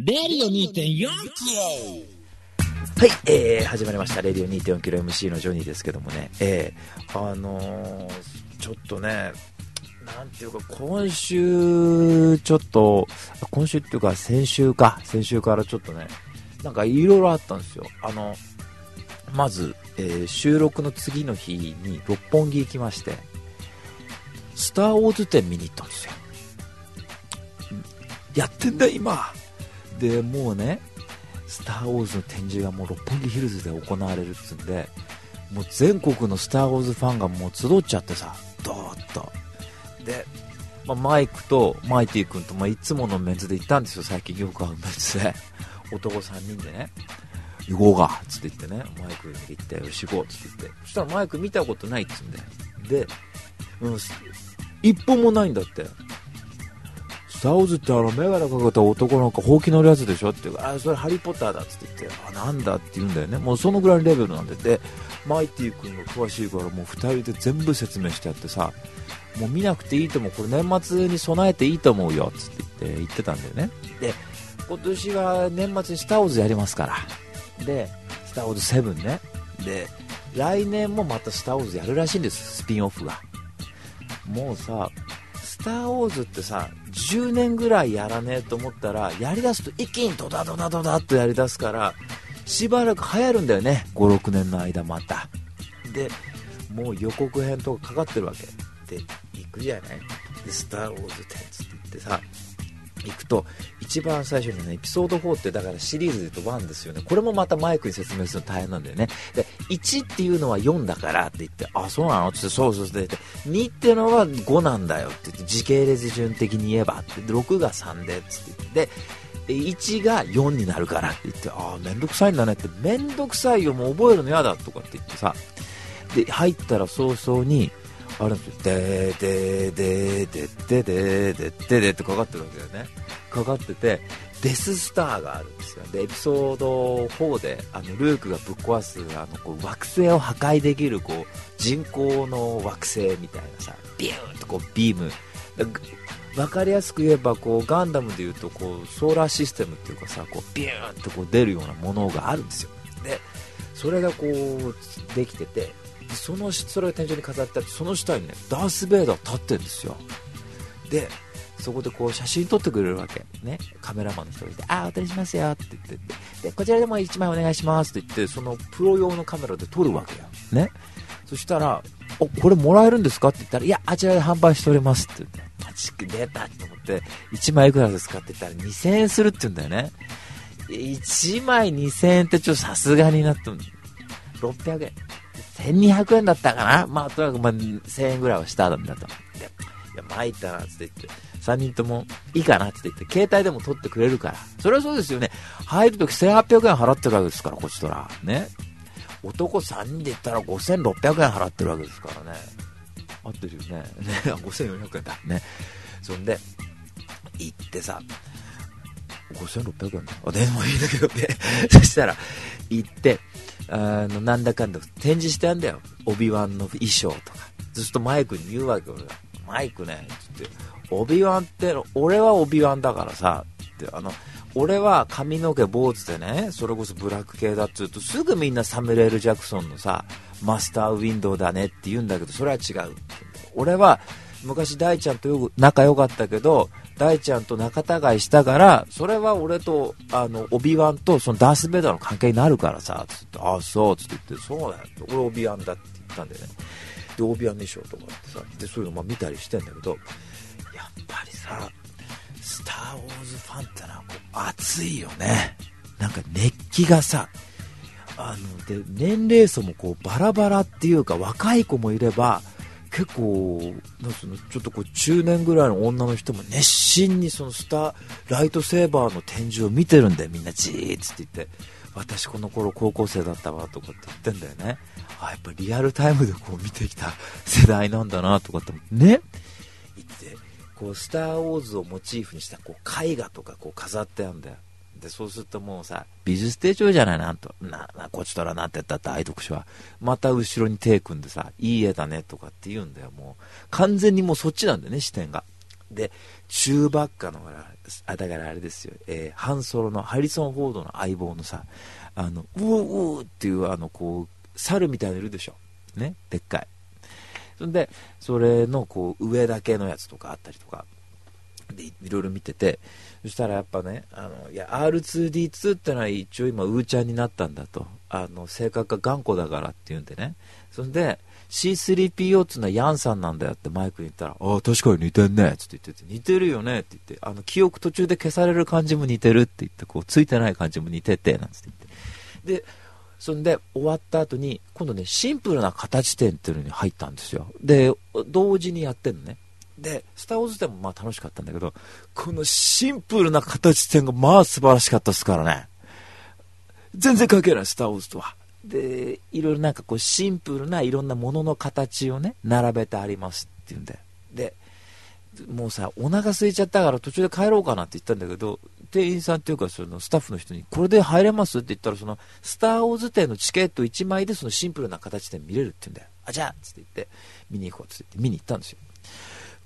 レディオ2.4キロはい、えー、始まりました。レディオ2.4キロ MC のジョニーですけどもね、えー、あのー、ちょっとね、なんていうか、今週、ちょっと、今週っていうか、先週か、先週からちょっとね、なんかいろいろあったんですよ。あの、まず、えー、収録の次の日に六本木行きまして、スター・ウォーズ展見に行ったんですよ。やってんだ、今。で、もうね、スター・ウォーズの展示がもう六本木ヒルズで行われるっつうんで、もう全国のスター・ウォーズファンがもう集っちゃってさ、ドーッと。で、まあ、マイクとマイティ君と、まあ、いつものメンツで行ったんですよ、最近よく会うメンツで。男3人でね、行こうかっつって言ってね、マイクに行って、よし行こうっつって言って。そしたらマイク見たことないっつうんで。で、うん、一本もないんだって。スター・ウォーズってあの、メガネかけた男の子、ほうき乗るやつでしょって言うから、あ、それハリー・ポッターだっつって言って、あ、なんだって言うんだよね。もうそのぐらいのレベルなんで、で、マイティ君が詳しいから、もう2人で全部説明してやってさ、もう見なくていいと思う、これ年末に備えていいと思うよ、つって言って言ってたんだよね。で、今年は年末にスター・ウォーズやりますから。で、スター・ウォーズ7ね。で、来年もまたスター・ウォーズやるらしいんです、スピンオフが。もうさ、スター・ウォーズってさ、10年ぐらいやらねえと思ったら、やりだすと一気にドダドダドダっとやりだすから、しばらく流行るんだよね、5、6年の間また。で、もう予告編とかかかってるわけ。で、行くじゃない？で、スター・ウォーズってつって言ってさ、行くと、一番最初にね、エピソード4ってだからシリーズで言うと1ですよね。これもまたマイクに説明するの大変なんだよね。で、1っていうのは4だからって言って、あ、そうなの？ってってそうそう。って言って、2ってのは5なんだよって言って、時系列順的に言えばって、6が3でって言って、で、1が4になるからって言って、ああ、めんどくさいんだねって、めんどくさいよ、もう覚えるの嫌だとかって言ってさ、で、入ったら早々に、あるんですよ。でーでーででででででってかかってるわけだよね。かかってて、デススターがあるんですよ。で、エピソード4で、あの、ルークがぶっ壊す、あの、こう、惑星を破壊できる、こう、人工の惑星みたいなさ、ビューンとこう、ビーム。分かりやすく言えば、こう、ガンダムで言うと、こう、ソーラーシステムっていうかさ、こう、ビューンとこう出るようなものがあるんですよ。で、それがこう、できてて、そのそれが天井に飾ってあってその下にねダース・ベイダー立ってるんですよ。でそこでこう写真撮ってくれるわけ。ね。カメラマンの人がいてああお渡りしますよって言ってでこちらでも1枚お願いしますって言ってそのプロ用のカメラで撮るわけよ。ね。そしたらおこれもらえるんですか？って言ったらいやあちらで販売しておりますって言ってマジ出たと思って1枚いくらですかって言ったら2000円するって言うんだよね。1枚2000円ってちょっとさすがになって600円。1200円だったかな？まあ、とにかくまあ、1000円ぐらいはしたんだと。で、いや、参ったな、って言って、3人とも、いいかなって言って、携帯でも取ってくれるから。それはそうですよね。入るとき1800円払ってるわけですから、こっちとら。ね。男3人で言ったら5600円払ってるわけですからね。合ってるよね。ね、5400円だ。ね。そんで、行ってさ、5600円だ。あ、でもいいんだけどね。そしたら、行って、あの、なんだかんだ展示してあんだよ。オビワンの衣装とか。ずっとマイクに言うわけ、俺が。マイクね、つって、オビワンって、俺はオビワンだからさ、って、あの、俺は髪の毛坊主でね、それこそブラック系だっつうと、すぐみんなサムレール・ジャクソンのさ、マスターウィンドウだねって言うんだけど、それは違う。俺は、昔大ちゃんとよく仲良かったけど、大ちゃんと仲違いしたから、それは俺と、あの、オビワンとそのダース・ベイダーの関係になるからさ、つって、ああ、そう、つって言って、そうだよ。俺オビワンだって言ったんだよね。で、オビワン衣装とかってさ、で、そういうのまあ見たりしてんだけど、やっぱりさ、スター・ウォーズファンってのはこう熱いよね。なんか熱気がさ、あの、で、年齢層もこうバラバラっていうか若い子もいれば、結構なんすのちょっとこう中年ぐらいの女の人も熱心にそのスターライトセーバーの展示を見てるんだよみんなじーっつって言って私この頃高校生だったわとかって言ってんだよね。あやっぱリアルタイムでこう見てきた世代なんだなとかってね言ってこうスター・ウォーズをモチーフにしたこう絵画とかこう飾ってあるんだよ。で、そうするともうさ、美術手帳じゃないなと。な、な、こっちとらなって言ったって愛読書は。また後ろに手組んでさ、いい絵だねとかって言うんだよ。もう、完全にもうそっちなんだよね、視点が。で、チューバッカの、あ、だからあれですよ、えー、ハンソロのハリソン・フォードの相棒のさ、あの、ウォーウーっていうあの、こう、猿みたいのいるでしょ。ね、でっかい。そんで、それのこう、上だけのやつとかあったりとか、で、いろいろ見てて、そしたらやっぱね、あの、いや、R2D2 ってのは一応今、ウーちゃんになったんだと。あの、性格が頑固だからっていうんでね。そんで、C3PO っていうのはヤンさんなんだよってマイクに言ったら、ああ、確かに似てんねって言ってて、似てるよねって言って、あの、記憶途中で消される感じも似てるって言って、こう、ついてない感じも似てて、なんつって言って。で、そんで、終わった後に、今度ね、シンプルな形展っていうのに入ったんですよ。で、同時にやってんのね。で、スター・ウォーズ展もまあ楽しかったんだけど、このシンプルな形展がまあ素晴らしかったですからね。全然関係ない、スター・ウォーズとは。で、いろいろなんかこうシンプルないろんなものの形をね、並べてありますっていうんで。で、もうさ、お腹空いちゃったから途中で帰ろうかなって言ったんだけど、店員さんっていうかそのスタッフの人に、これで入れますって言ったら、その、スター・ウォーズ店のチケット1枚でそのシンプルな形で見れるって言うんだよ。あ、じゃあつって言って、見に行こうって言って見に行ったんですよ。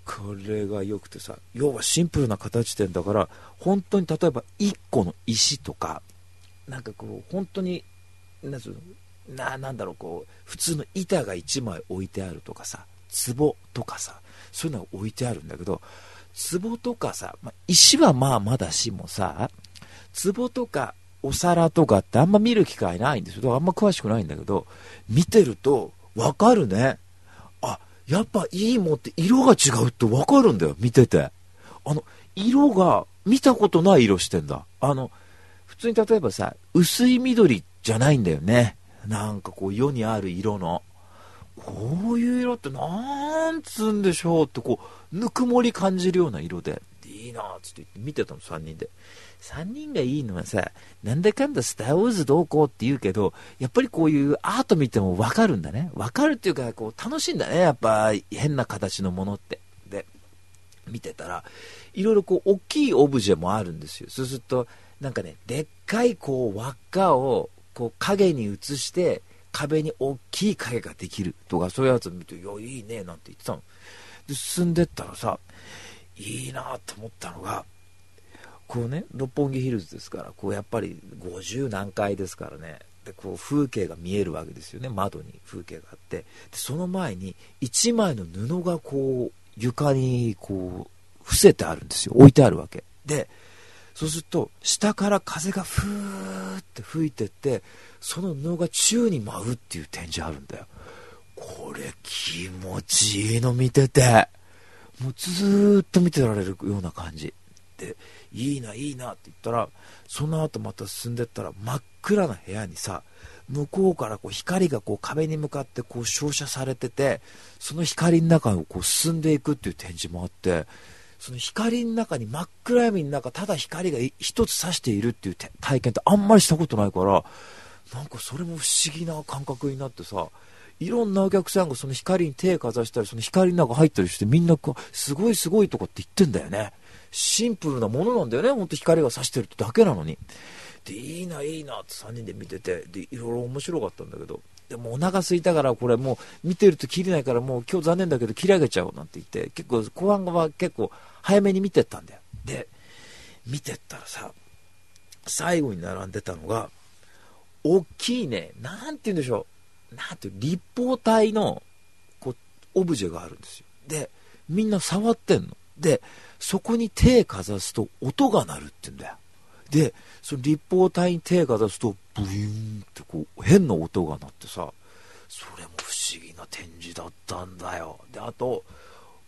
これが良くてさ、要はシンプルな形店だから、本当に例えば1個の石とか、なんかこう、本当に、なんつうの、な、なんだろう、こう、普通の板が1枚置いてあるとかさ、壺とかさ、そういうのが置いてあるんだけど、壺とかさ、まあ、石はまあまだしもさ、壺とかお皿とかってあんま見る機会ないんですよ。あんま詳しくないんだけど、見てるとわかるね。やっぱいいもんって色が違うってわかるんだよ、見てて。あの、色が見たことない色してんだ。あの、普通に例えばさ、薄い緑じゃないんだよね。なんかこう世にある色の。こういう色ってなんつうんでしょうってこう、ぬくもり感じるような色で、いいなっつって言って見てたの、3人で。3人がいいのはさ、なんだかんだスター・ウォーズどうこうって言うけど、やっぱりこういうアート見てもわかるんだね。わかるっていうか、こう楽しいんだね。やっぱ変な形のものって。で、見てたら、いろいろこう大きいオブジェもあるんですよ。そうすると、なんかね、でっかいこう輪っかをこう影に映して、壁に大きい影ができるとか、そういうやつを見て、いや、いいね、なんて言ってたの。で、進んでったらさ、いいなと思ったのが、こうね、六本木ヒルズですから、こうやっぱり50何階ですからね、で、こう風景が見えるわけですよね、窓に風景があって。で、その前に1枚の布がこう、床にこう、伏せてあるんですよ。置いてあるわけ。で、そうすると、下から風がふーって吹いてって、その布が宙に舞うっていう展示あるんだよ。これ気持ちいいの見てて、もうずーっと見てられるような感じ。で、いいな、いいなって言ったら、その後また進んでったら真っ暗な部屋にさ、向こうからこう光がこう壁に向かってこう照射されてて、その光の中をこう進んでいくっていう展示もあって、その光の中に真っ暗闇の中、ただ光が一つ差しているっていう体験ってあんまりしたことないから、なんかそれも不思議な感覚になってさ、いろんなお客さんがその光に手をかざしたり、その光の中入ったりして、みんなこう、すごいすごいとかって言ってんだよね。シンプルなものなんだよね、ほんと光が差してるってだけなのに。で、いいな、いいなって3人で見てて、で、いろいろ面白かったんだけど、でもお腹空いたからこれもう見てると切れないからもう今日残念だけど切り上げちゃおうなんて言って、結構後半は結構早めに見てったんだよ。で、見てったらさ、最後に並んでたのが、大きいね、なんて言うんでしょう、なんていう、立方体の、こう、オブジェがあるんですよ。で、みんな触ってんの。で、そこに手かざすと音が鳴るって言うんだよ。で、その立方体に手かざすと、ブイーンってこう、変な音が鳴ってさ、それも不思議な展示だったんだよ。で、あと、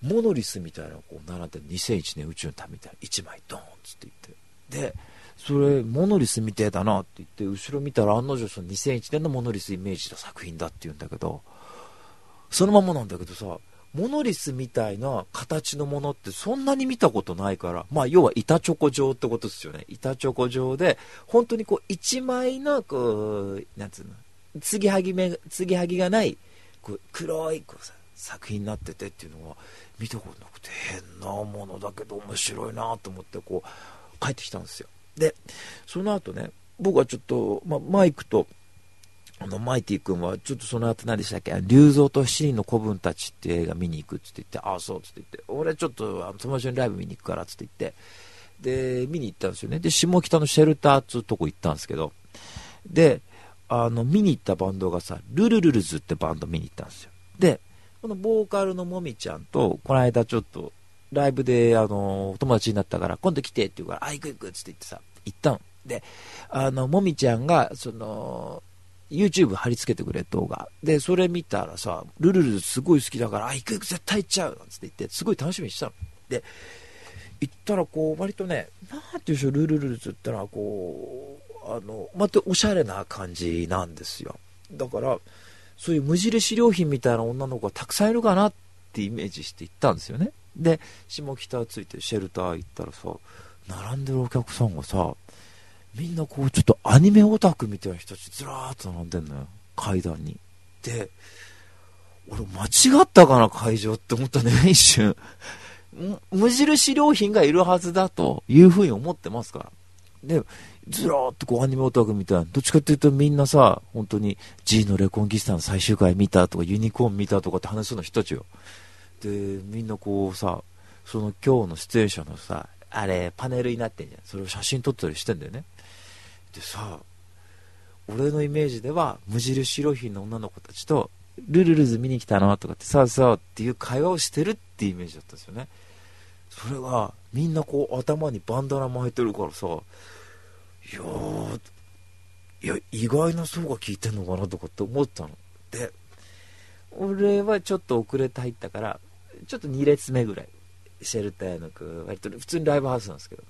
モノリスみたいなこう並んで2001年宇宙の旅みたいな1枚ドーンっつって言って。で、それ、モノリスみてえだなって言って、後ろ見たら案の定その2001年のモノリスイメージの作品だって言うんだけど、そのままなんだけどさ、モノリスみたいな形のものってそんなに見たことないから、まあ要は板チョコ状ってことですよね。板チョコ状で、本当にこう一枚のこう、なんつうの、継ぎはぎ目、継ぎはぎがない、こう黒いこうさ作品になっててっていうのは見たことなくて変なものだけど面白いなと思ってこう帰ってきたんですよ。で、その後ね、僕はちょっと、まあ、マイクとあの、マイティ君は、ちょっとその後何でしたっけ、竜蔵と七人の子分たちっていう映画見に行くって言って、ああ、そうって言って、俺ちょっとあの友達にライブ見に行くからって言って、で、見に行ったんですよね。で、下北のシェルターっつうとこ行ったんですけど、で、あの、見に行ったバンドがさ、ルルルルズってバンド見に行ったんですよ。で、このボーカルのもみちゃんと、この間ちょっと、ライブで、あの、友達になったから、今度来てって言うから、あ、行く行くっつって言ってさ、行ったの。で、あの、もみちゃんが、その、YouTube 貼り付けてくれ動画。で、それ見たらさ、ルルルすごい好きだから、あ、行く行く絶対行っちゃうなんつって言って、すごい楽しみにしたの。で、行ったらこう、割とね、なんて言うんでしょう、ルルルルって言ったら、こう、あの、またおしゃれな感じなんですよ。だから、そういう無印良品みたいな女の子がたくさんいるかなってイメージして行ったんですよね。で、下北ついてシェルター行ったらさ、並んでるお客さんがさ、みんなこう、ちょっとアニメオタクみたいな人たちずらーっと並んでんのよ。階段に。で、俺間違ったかな、会場って思ったね、一瞬。無印良品がいるはずだというふうに思ってますから。で、ずらーっとこうアニメオタクみたいな。どっちかっていうとみんなさ、本当に G のレコンギスタの最終回見たとかユニコーン見たとかって話すの人たちよ。で、みんなこうさ、その今日の出演者のさ、あれ、パネルになってんじゃん。それを写真撮ったりしてんだよね。でさ、俺のイメージでは、無印良品の女の子たちと、ルルルズ見に来たのとかって、さあさあっていう会話をしてるっていうイメージだったんですよね。それが、みんなこう頭にバンダナ巻いてるからさ、いやー、いや、意外な層が聞いてんのかなとかって思ったの。で、俺はちょっと遅れて入ったから、ちょっと2列目ぐらい、シェルターの割と普通にライブハウスなんですけど、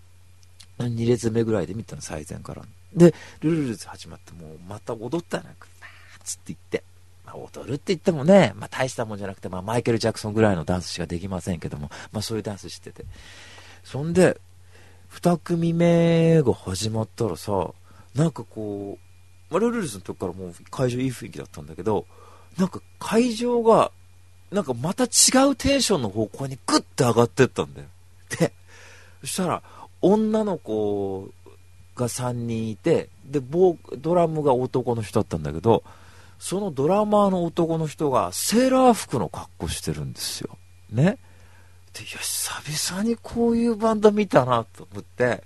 2列目ぐらいで見たの、最前から。で、ルルルズ始まって、もうまた踊ったらな、バーッつって言って。まあ、踊るって言ってもね、まあ、大したもんじゃなくて、まあ、マイケル・ジャクソンぐらいのダンスしかできませんけども、まあ、そういうダンスしてて。そんで、2組目が始まったらさ、なんかこう、まあ、ルルルズの時からもう会場いい雰囲気だったんだけど、なんか会場が、なんかまた違うテンションの方向にグッて上がってったんだよ。で、そしたら、女の子が3人いて、で、ボドラムが男の人だったんだけど、そのドラマーの男の人がセーラー服の格好してるんですよ。ね。で、いや、久々にこういうバンド見たなと思って、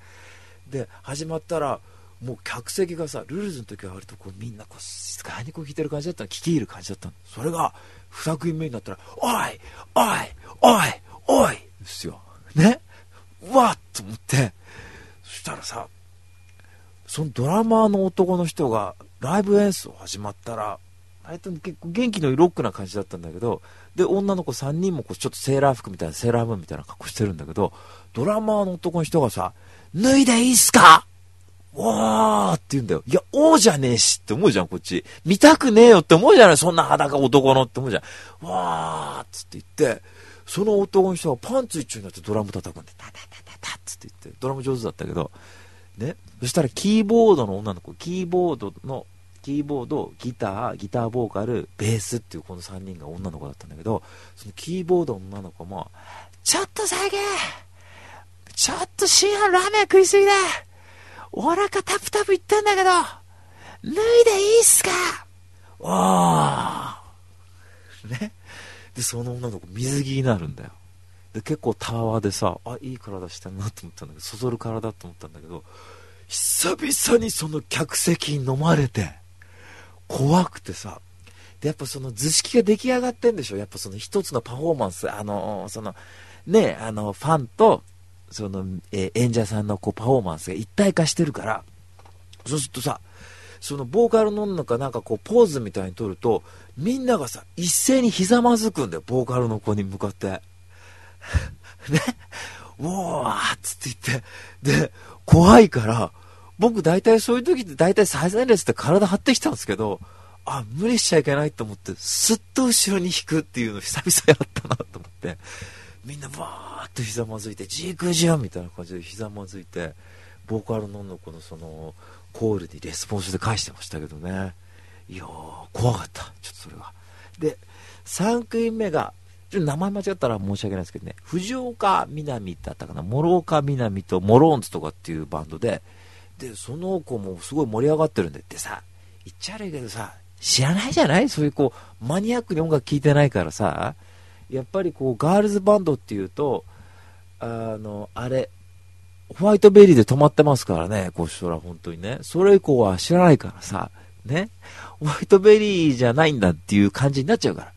で、始まったら、もう客席がさ、ルールズの時は割とこうみんなこう静かにこう弾いてる感じだったの、聞き入る感じだったの。それが、二組目になったら、おいおいおいおいですよ。ねわっと思って、そしたらさ、そのドラマーの男の人がライブ演奏始まったら、割と結構元気のいいロックな感じだったんだけど、で、女の子3人もこうちょっとセーラー服みたいな、セーラームーンみたいな格好してるんだけど、ドラマーの男の人がさ、脱いでいいっすか？わーって言うんだよ。いや、王じゃねえしって思うじゃん、こっち。見たくねえよって思うじゃないそんな裸男のって思うじゃん。わーっつって言って、その男の人がパンツ一丁になってドラム叩くんで、タタタタタっつって言って、ドラム上手だったけど、ね。そしたらキーボードの女の子、キーボードの、キーボード、ギター、ギターボーカル、ベースっていうこの3人が女の子だったんだけど、そのキーボードの女の子も、ちょっと下げちょっと深夜ラーメン食いすぎだお腹タプタプいってんだけど、脱いでいいっすか?おー。ね。で、その女の子水着になるんだよ。で、結構タワーでさ、あ、いい体してんなと思ったんだけど、そそる体と思ったんだけど、久々にその客席に飲まれて、怖くてさ、で、やっぱその図式が出来上がってんでしょやっぱその一つのパフォーマンス、あの、その、ね、あの、ファンと、その、え、演者さんのこうパフォーマンスが一体化してるから、そうするとさ、そのボーカルの女かなんかこうポーズみたいに撮ると、みんながさ、一斉にひざまずくんだよ、ボーカルの子に向かって。ねおーっつって言って、で、怖いから、僕大体そういう時って大体最前列って体張ってきたんですけど、あ、無理しちゃいけないと思って、すっと後ろに引くっていうの久々やったなと思って、みんなバーっとひざまずいて、ジークジャンみたいな感じでひざまずいて、ボーカルの女の子のその、コールにレスポンスで返してましたけどね。いやー、怖かった。ちょっとそれは。で、3組目が、名前間違ったら申し訳ないですけどね、藤岡みなみだったかな、諸岡みなみとモローンズとかっていうバンドで、で、その子もすごい盛り上がってるんで、ってさ、言っちゃ悪いけどさ、知らないじゃない？そういうこう、マニアックに音楽聴いてないからさ、やっぱりこう、ガールズバンドっていうと、あの、あれ、ホワイトベリーで止まってますからね、こうしたら本当にね。それ以降は知らないからさ、ね。ホワイトベリーじゃないんだっていう感じになっちゃうから。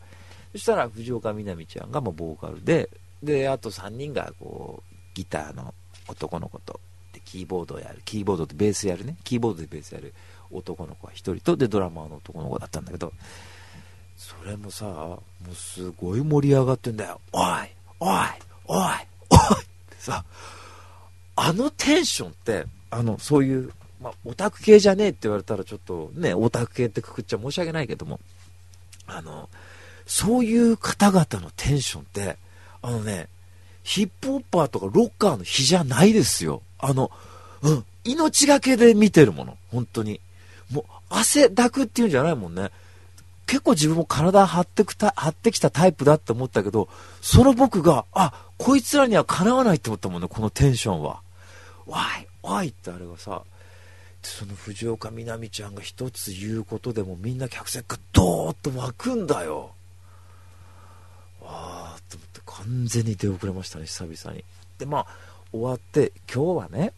そしたら藤岡みなみちゃんがもうボーカルで、で、あと3人がこう、ギターの男の子と、で、キーボードをやる、キーボードとベースやるね。キーボードでベースやる男の子は1人と、で、ドラマーの男の子だったんだけど、それもさ、もうすごい盛り上がってんだよ。おいおいおいおいってさ、あのテンションって、あの、そういう、まあ、オタク系じゃねえって言われたらちょっとね、オタク系ってくくっちゃ申し訳ないけども、あの、そういう方々のテンションって、あのね、ヒップホッパーとかロッカーの日じゃないですよ。あの、うん、命がけで見てるもの。本当に。もう、汗だくっていうんじゃないもんね。結構自分も体張ってくた、張ってきたタイプだって思ったけど、その僕が、あ、こいつらにはかなわないって思ったもんね、このテンションは。わい、わいってあれがさ、その藤岡みなみちゃんが一つ言うことでもみんな客席がドーッと湧くんだよ。完全に出遅れましたね、久々に。で、まあ、終わって、今日はね、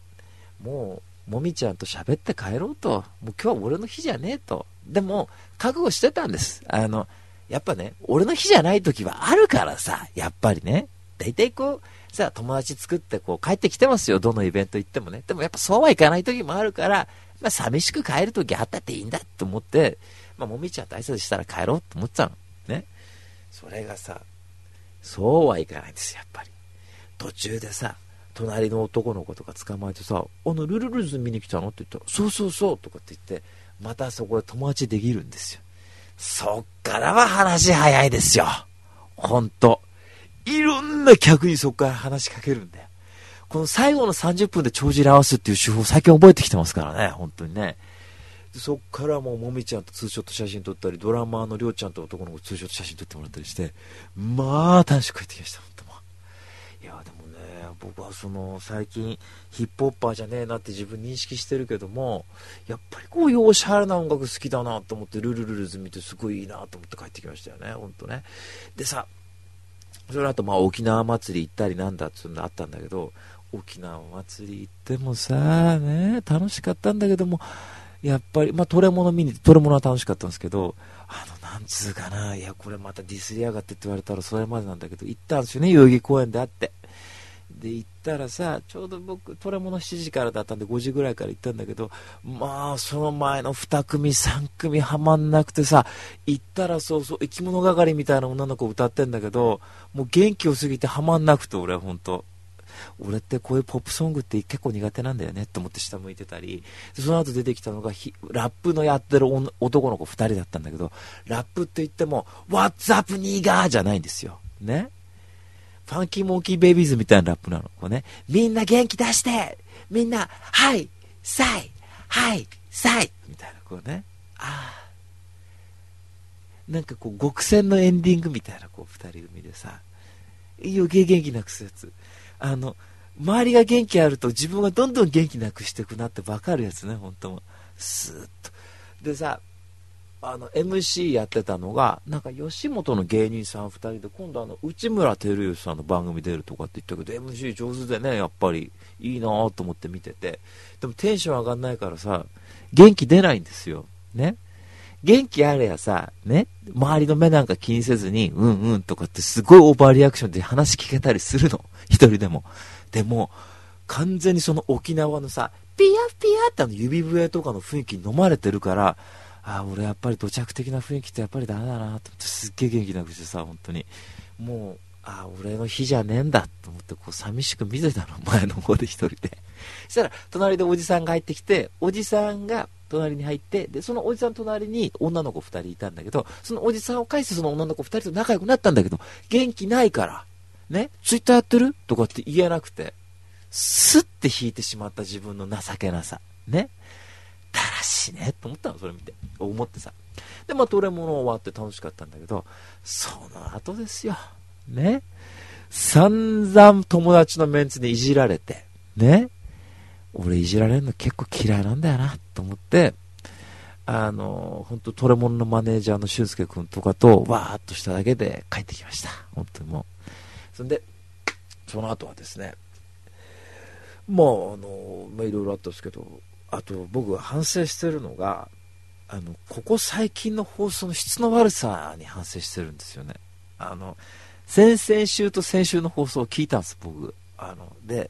もう、もみちゃんと喋って帰ろうと。もう今日は俺の日じゃねえと。でも、覚悟してたんです。あの、やっぱね、俺の日じゃない時はあるからさ、やっぱりね。大体こう、さ、友達作ってこう帰ってきてますよ。どのイベント行ってもね。でもやっぱそうはいかない時もあるから、まあ寂しく帰る時あったっていいんだと思って、まあもみちゃんと挨拶したら帰ろうと思ってたの。ね。それがさ、そうはいかないんです、やっぱり。途中でさ、隣の男の子とか捕まえてさ、あの、ルルルズ見に来たの？って言ったら、そうそうそうとかって言って、またそこで友達できるんですよ。そっからは話早いですよ。ほんと。いろんな客にそこから話しかけるんだよ。この最後の30分で帳尻合わすっていう手法最近覚えてきてますからね、本当にね。そっからもうもみちゃんとツーショット写真撮ったり、ドラマーのりょうちゃんと男の子ツーショット写真撮ってもらったりして、まあ楽しく帰ってきました、本当も。いや、でもね、僕はその最近ヒップホッパーじゃねえなって自分認識してるけども、やっぱりこういうおしゃれな音楽好きだなと思って、ルルルルズ見てすごいいいなと思って帰ってきましたよね、ほんとね。でさ、その後まあ沖縄祭り行ったりなんだっつうのあったんだけど、沖縄祭り行ってもさ、ね、楽しかったんだけども、やっぱり、まあ、トレモノ見に、トレモノは楽しかったんですけど、あの、なんつうかな、いや、これまたディスりやがってって言われたらそれまでなんだけど、行ったんですよね、代々木公園であって。で、行ったらさ、ちょうど僕、トレモノ7時からだったんで、5時ぐらいから行ったんだけど、まあ、その前の2組、3組はまんなくてさ、行ったらそうそう、生き物係みたいな女の子歌ってんだけど、もう元気を過ぎてはまんなくて、俺、ほんと。俺ってこういうポップソングって結構苦手なんだよねって思って下向いてたり、その後出てきたのがラップのやってる男の子2人だったんだけど、ラップって言っても、What's up, ニーガーじゃないんですよ。ね。ファンキーモンキーベイビーズみたいなラップなの。こうね。みんな元気出してみんな、はい、さい、はい、さいみたいな、こうね。ああ。なんかこう、極戦のエンディングみたいな、こう、二人組でさ、余計元気なくすやつ。あの、周りが元気あると自分がどんどん元気なくしていくなって分かるやつね、本当も。スーッと。でさ、あの、MC やってたのが、なんか吉本の芸人さん2人で、今度あの、内村照之さんの番組出るとかって言ったけど、MC 上手でね、やっぱりいいなと思って見てて。でもテンション上がんないからさ、元気出ないんですよ。ね。元気あれやさ、ね、周りの目なんか気にせずに、うんうんとかってすごいオーバーリアクションで話聞けたりするの。一人でも。でも、完全にその沖縄のさ、ピヤピヤってあの指笛とかの雰囲気に飲まれてるから、ああ、俺やっぱり土着的な雰囲気ってやっぱりダメだなと思ってすっげえ元気なくしてさ、本当に。もう、ああ、俺の日じゃねえんだと思ってこう寂しく見てたの、前の方で一人で。そしたら、隣でおじさんが入ってきて、おじさんが隣に入って、で、そのおじさん隣に女の子2人いたんだけど、そのおじさんを介してその女の子2人と仲良くなったんだけど、元気ないから、ね、ツイッターやってる？とかって言えなくて、スッて引いてしまった自分の情けなさ。ね。だらしねと思ったの、それ見て。思ってさ。で、まあ、トレモノ終わって楽しかったんだけど、その後ですよ。ね。散々友達のメンツにいじられて、ね。俺いじられるの結構嫌いなんだよな、と思って、あの、本当トレモンのマネージャーの俊介君とかと、わーっとしただけで帰ってきました。本当にもう。そんで、その後はですね、まあ、あの、まあ、いろいろあったんですけど、あと僕が反省してるのが、あの、ここ最近の放送の質の悪さに反省してるんですよね。あの、先々週と先週の放送を聞いたんです、僕。あの、で、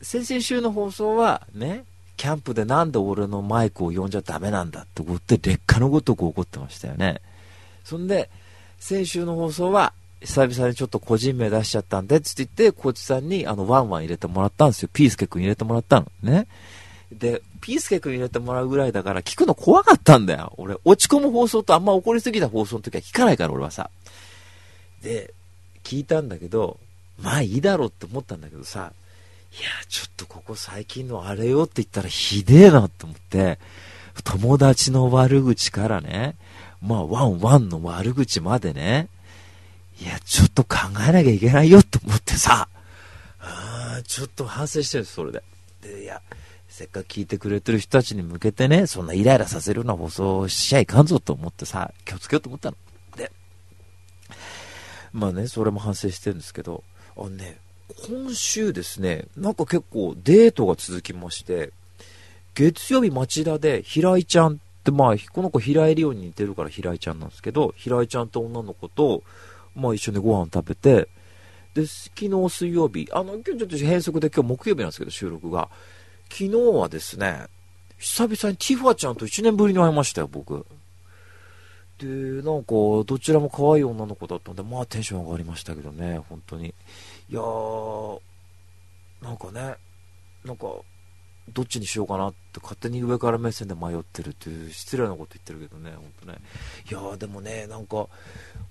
先々週の放送はね、キャンプでなんで俺のマイクを呼んじゃダメなんだって言って劣化のごとく怒ってましたよね。そんで、先週の放送は、久々にちょっと個人名出しちゃったんで、つって言って、コーチさんにあの、ワンワン入れてもらったんですよ。ピースケ君入れてもらったの。ね。で、ピースケ君入れてもらうぐらいだから聞くの怖かったんだよ。俺、落ち込む放送とあんま怒りすぎた放送の時は聞かないから、俺はさ。で、聞いたんだけど、まあいいだろうって思ったんだけどさ、いや、ちょっとここ最近のあれよって言ったらひでえなと思って、友達の悪口からね、まあワンワンの悪口までね、いや、ちょっと考えなきゃいけないよと思ってさ、あちょっと反省してる、それで。で、いや、せっかく聞いてくれてる人たちに向けてね、そんなイライラさせるような放送しちゃいかんぞと思ってさ、気をつけようと思ったの。で、まあね、それも反省してるんですけど、あのね、今週ですね、なんか結構デートが続きまして、月曜日町田で平井ちゃんって、まあ、この子平井理央に似てるから平井ちゃんなんですけど、平井ちゃんと女の子と、まあ一緒にご飯食べて、で、昨日水曜日、あの、今日ちょっと変則で今日木曜日なんですけど、収録が。昨日はですね、久々にティファちゃんと1年ぶりに会いましたよ、僕。で、なんか、どちらも可愛い女の子だったんで、まあテンション上がりましたけどね、本当に。いやー、なんかね、なんか、どっちにしようかなって勝手に上から目線で迷ってるっていう失礼なこと言ってるけどね、本当ね。いやーでもね、なんか、こ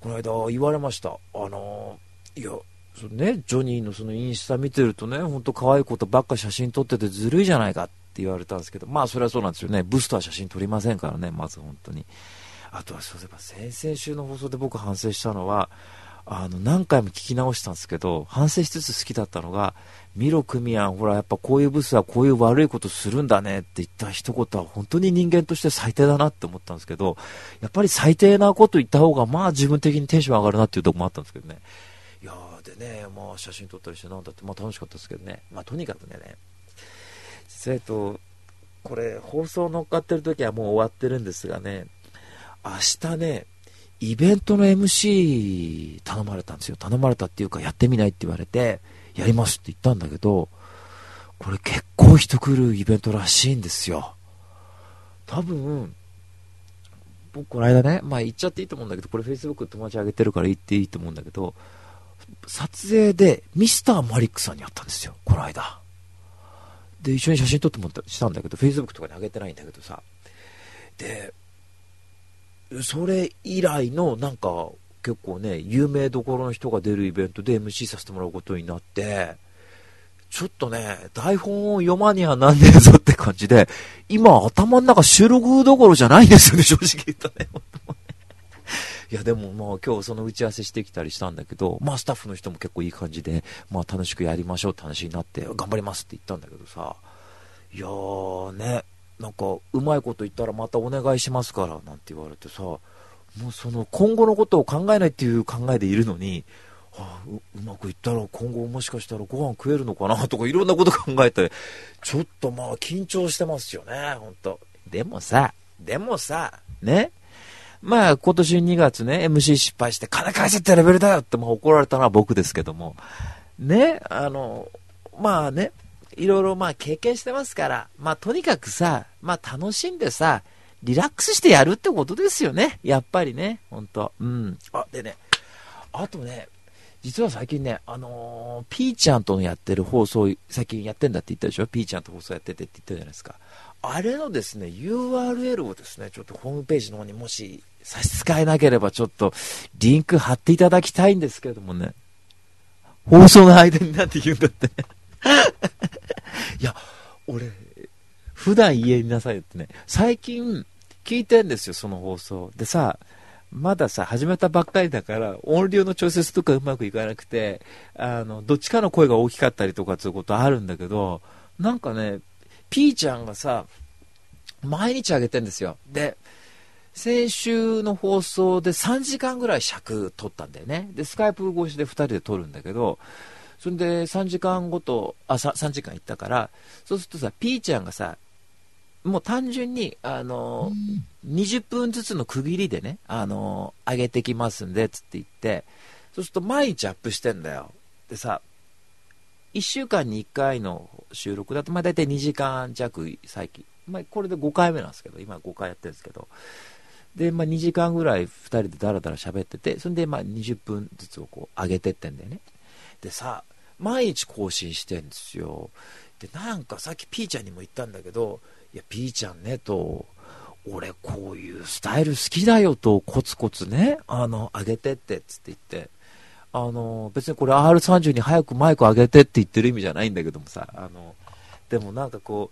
の間言われました。あのー、いや、そね、ジョニーのそのインスタ見てるとね、ほんと可愛いことばっか写真撮っててずるいじゃないかって言われたんですけど、まあそれはそうなんですよね。ブスとは写真撮りませんからね、まず本当に。あとはそういえば先々週の放送で僕反省したのは、あの、何回も聞き直したんですけど、反省しつつ好きだったのが、ミロクミアン、ほら、やっぱこういうブスはこういう悪いことするんだねって言った一言は本当に人間として最低だなって思ったんですけど、やっぱり最低なこと言った方が、まあ自分的にテンション上がるなっていうとこもあったんですけどね。いやーでね、まあ写真撮ったりしてなんだって、まあ楽しかったですけどね。まあとにかくね、実はえっと、これ放送乗っかってる時はもう終わってるんですがね、明日ね、イベントの MC 頼まれたんですよ。頼まれたっていうか、やってみないって言われて、やりますって言ったんだけど、これ結構人来るイベントらしいんですよ。多分、僕この間ね、まあ言っちゃっていいと思うんだけど、これ Facebook 友達上げてるから言っていいと思うんだけど、撮影でミスターマリックさんに会ったんですよ、この間。で、一緒に写真撮ってもらったしたんだけど、Facebook とかに上げてないんだけどさ。で、それ以来のなんか結構ね、有名どころの人が出るイベントで MC させてもらうことになって、ちょっとね、台本を読まにはなんねえぞって感じで、今頭の中収録どころじゃないんですよね、正直言うとね。いや、でもまあ今日その打ち合わせしてきたりしたんだけど、まあスタッフの人も結構いい感じで、まあ楽しくやりましょうって話になって、頑張りますって言ったんだけどさ、いやーね、なんか、うまいこと言ったらまたお願いしますから、なんて言われてさ、もうその今後のことを考えないっていう考えでいるのに、はあ、ううまくいったら今後もしかしたらご飯食えるのかなとかいろんなこと考えて、ちょっとまあ緊張してますよね、ほんと。でもさ、でもさ、ね？まあ今年2月ね、MC 失敗して金返せってレベルだよってまあ怒られたのは僕ですけども、ね、あの、まあね、いろいろまあ経験してますから、まあとにかくさ、まあ楽しんでさ、リラックスしてやるってことですよね。やっぱりね。ほんと。うん。あ、でね、あとね、実は最近ね、あのー、ピーちゃんとのやってる放送、最近やってんだって言ったでしょ？ピーちゃんと放送やっててって言ったじゃないですか。あれのですね、URL をですね、ちょっとホームページの方にもし差し支えなければちょっとリンク貼っていただきたいんですけれどもね。放送の間になんて言うんだって いや、俺、普段家になさいってね、最近聞いてんですよ、その放送。でさ、まださ、始めたばっかりだから、音量の調節とかうまくいかなくて、あの、どっちかの声が大きかったりとかっていうことあるんだけど、なんかね、ピーちゃんがさ、毎日上げてんですよ。で、先週の放送で3時間ぐらい尺取ったんだよね。で、スカイプ越しで2人で撮るんだけど、それで3時間ごと、あ、3, 3時間行ったから、そうするとさ、ピーちゃんがさ、もう単純に、あの20分ずつの区切りでね、あの上げてきますんで、つって言って、そうすると毎日アップしてんだよ。でさ、1週間に1回の収録だと、まあ大体2時間弱、最近。まあこれで5回目なんですけど、今5回やってるんですけど。で、まあ2時間ぐらい2人でダラダラ喋ってて、それでまあ20分ずつをこう上げてってんだよね。でさ、毎日更新してんですよ。で、なんかさっきピーちゃんにも言ったんだけど、いや、ピーちゃんね、と、俺こういうスタイル好きだよと、コツコツね、あの、上げてって、つって言って、あの、別にこれ R30 に早くマイク上げてって言ってる意味じゃないんだけどもさ、あの、でもなんかこ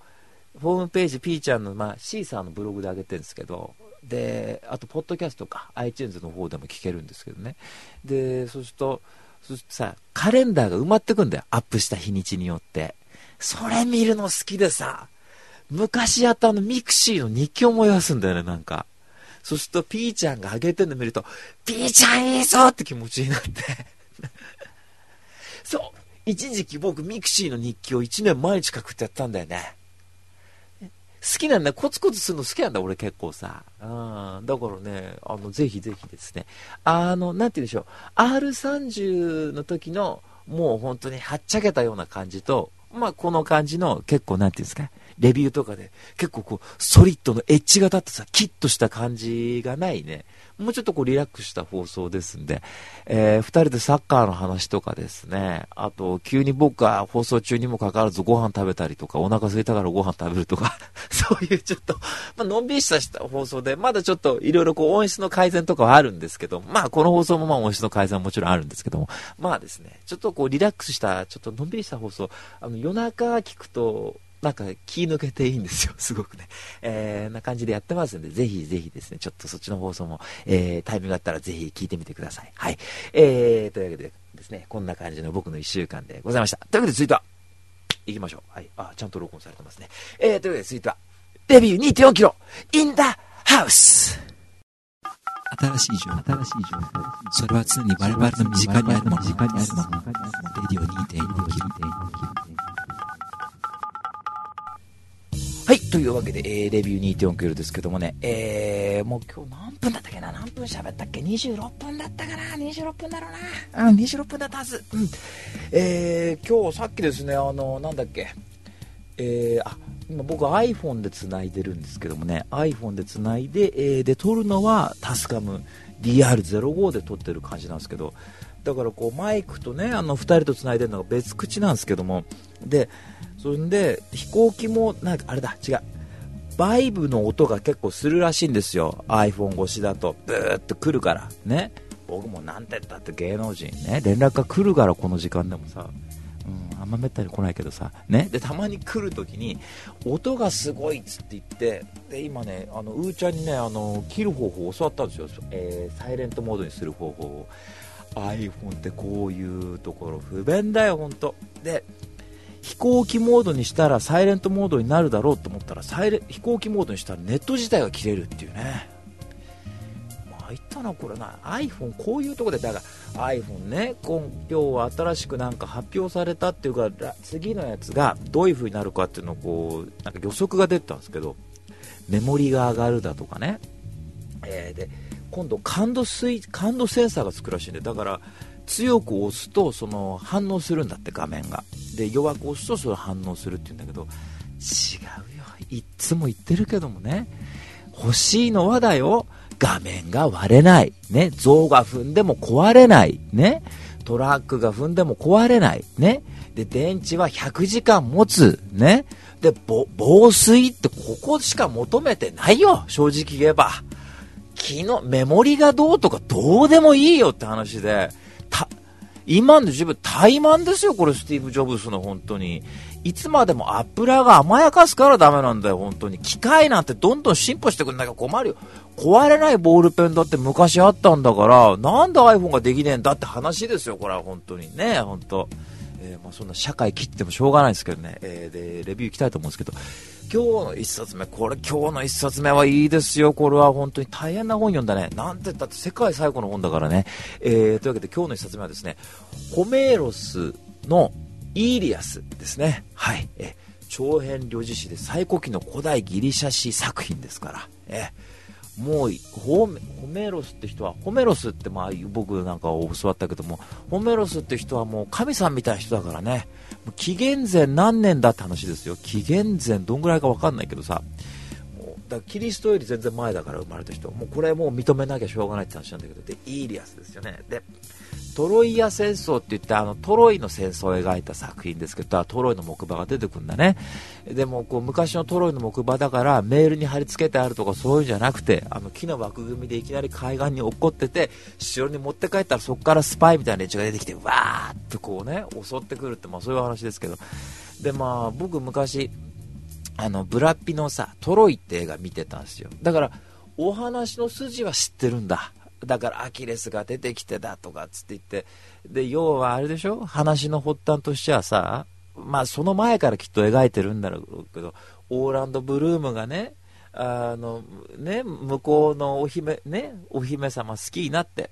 う、ホームページ、ピーちゃんの、まあ、シーサーのブログで上げてるんですけど、で、あと、ポッドキャストか、iTunes の方でも聞けるんですけどね。で、そうすると、そしてさ、カレンダーが埋まってくんだよ。アップした日にちによって。それ見るの好きでさ、昔やったあのミクシーの日記を思い出すんだよね、なんか。そうすると、ピーちゃんが上げてるの見ると、ピーちゃんいいぞって気持ちになって そう。一時期僕、ミクシーの日記を1年毎日書くってやったんだよね。好きなんだ。コツコツするの好きなんだ、俺結構さ。うん。だからね、あの、ぜひぜひですね。あの、なんて言うんでしょう。R30 の時の、もう本当にはっちゃけたような感じと、まあ、この感じの結構なんて言うんですか、レビューとかで結構こう、ソリッドのエッジが立ってさ、キッとした感じがないね。もうちょっとこうリラックスした放送ですんで、えー、二人でサッカーの話とかですね、あと、急に僕が放送中にもかかわらずご飯食べたりとか、お腹空いたからご飯食べるとか、そういうちょっと、まあのんびりした放送で、まだちょっといろいろこう音質の改善とかはあるんですけど、まあこの放送もまあ音質の改善はもちろんあるんですけども、まあですね、ちょっとこうリラックスした、ちょっとのんびりした放送、あの夜中聞くと、なんか気抜けていいんですよ、すごくね。えー、な感じでやってますんで、ぜひぜひですね、ちょっとそっちの放送も、えー、タイミングがあったらぜひ聞いてみてください。はい。えー、というわけでですね、こんな感じの僕の1週間でございました。というわけで続いては、行きましょう。はい。あ、ちゃんと録音されてますね。えー、というわけで続いては、デビュー2.4キロ、in the house! 新しい情報、新しい情報。それは常に我々の身近にあるもの。身近にあるもの。レディオ2.4キロ。はい、というわけで、えー、レビュー2.4キロですけどもね、えー、もう今日何分だったっけな？何分喋ったっけ ?26 分だったかな ?26 分だろうなうん、26分だったはず。うん。えー、今日さっきですね、あの、なんだっけ、えー、あ、今僕 iPhone で繋いでるんですけどもね、iPhone で繋いで、えー、で、撮るのはタスカム DR05 で撮ってる感じなんですけど、だからこうマイクとね、あの2人と繋いでるのが別口なんですけども、で、それで飛行機もなんかあれだ違う。バイブの音が結構するらしいんですよ。iPhone 越しだと。ブーッと来るから。ね。僕もなんて言ったって芸能人ね。連絡が来るからこの時間でもさ。うん、あんまめったに来ないけどさ、ね、でたまに来るときに音がすごいっつって言ってで今ねあのうーちゃんにねあの切る方法を教わったんですよ、えー、サイレントモードにする方法を。iPhone ってこういうところ不便だよ、本当で飛行機モードにしたらサイレントモードになるだろうと思ったらサイレ飛行機モードにしたらネット自体が切れるっていうね。参ったなこれな。iPhone こういうとこでだから iPhone ね。今日は新しくなんか発表されたっていうか次のやつがどういう風になるかっていうのをこうなんか予測が出てたんですけどメモリが上がるだとかね、えー、で今度感度水感度センサーがつくらしいんでだから強く押すとその反応するんだって画面が。で弱く押すとそれ反応するって言うんだけど違うよ。いっつも言ってるけどもね。欲しいのはだよ。画面が割れない。ね。象が踏んでも壊れない。ね。トラックが踏んでも壊れない。ね。で電池は100時間持つ。ね。で防水ってここしか求めてないよ。正直言えば。昨日メモリがどうとかどうでもいいよって話で。た今の自分、怠慢ですよ、これ、スティーブ・ジョブスの本当に。いつまでもアップラーが甘やかすからダメなんだよ、本当に。機械なんてどんどん進歩してくんなきゃ困るよ。壊れないボールペンだって昔あったんだから、なんで iPhone ができねえんだって話ですよ、これは本当にね、本当。えー、まあ、そんな社会切ってもしょうがないですけどね、えー、で、レビュー行きたいと思うんですけど、今日の一冊目、これ今日の一冊目はいいですよ。これは本当に大変な本読んだね。なんて言ったって世界最古の本だからね。えー、というわけで今日の一冊目はですね、ホメーロスのイーリアスですね。はい。え長編叙事詩で最古期の古代ギリシャ詩作品ですから。えもうホメロスって人はホメロスってまあ僕なんか教わったけどもホメロスって人はもう神さんみたいな人だからね紀元前何年だって話ですよ。紀元前どんぐらいか分かんないけどさ。もうだキリストより全然前だから生まれた人。もうこれもう認めなきゃしょうがないって話なんだけど。でイーリアスですよね。でトロイア戦争って言ってあのトロイの戦争を描いた作品ですけどトロイの木馬が出てくるんだね。でもこう昔のトロイの木馬だからメールに貼り付けてあるとかそういうんじゃなくてあの木の枠組みでいきなり海岸に落っこってて城に持って帰ったらそこからスパイみたいな連中が出てきてわーってこうね襲ってくるって、まあ、そういう話ですけど。でまあ僕昔あのブラッピのさトロイって映画見てたんですよ。だからお話の筋は知ってるんだ。だからアキレスが出てきてだとかっつって言って、で、要はあれでしょ？話の発端としてはさ、まあその前からきっと描いてるんだろうけど、オーランド・ブルームがね、あの、ね、向こうのお姫、ね、お姫様好きになって、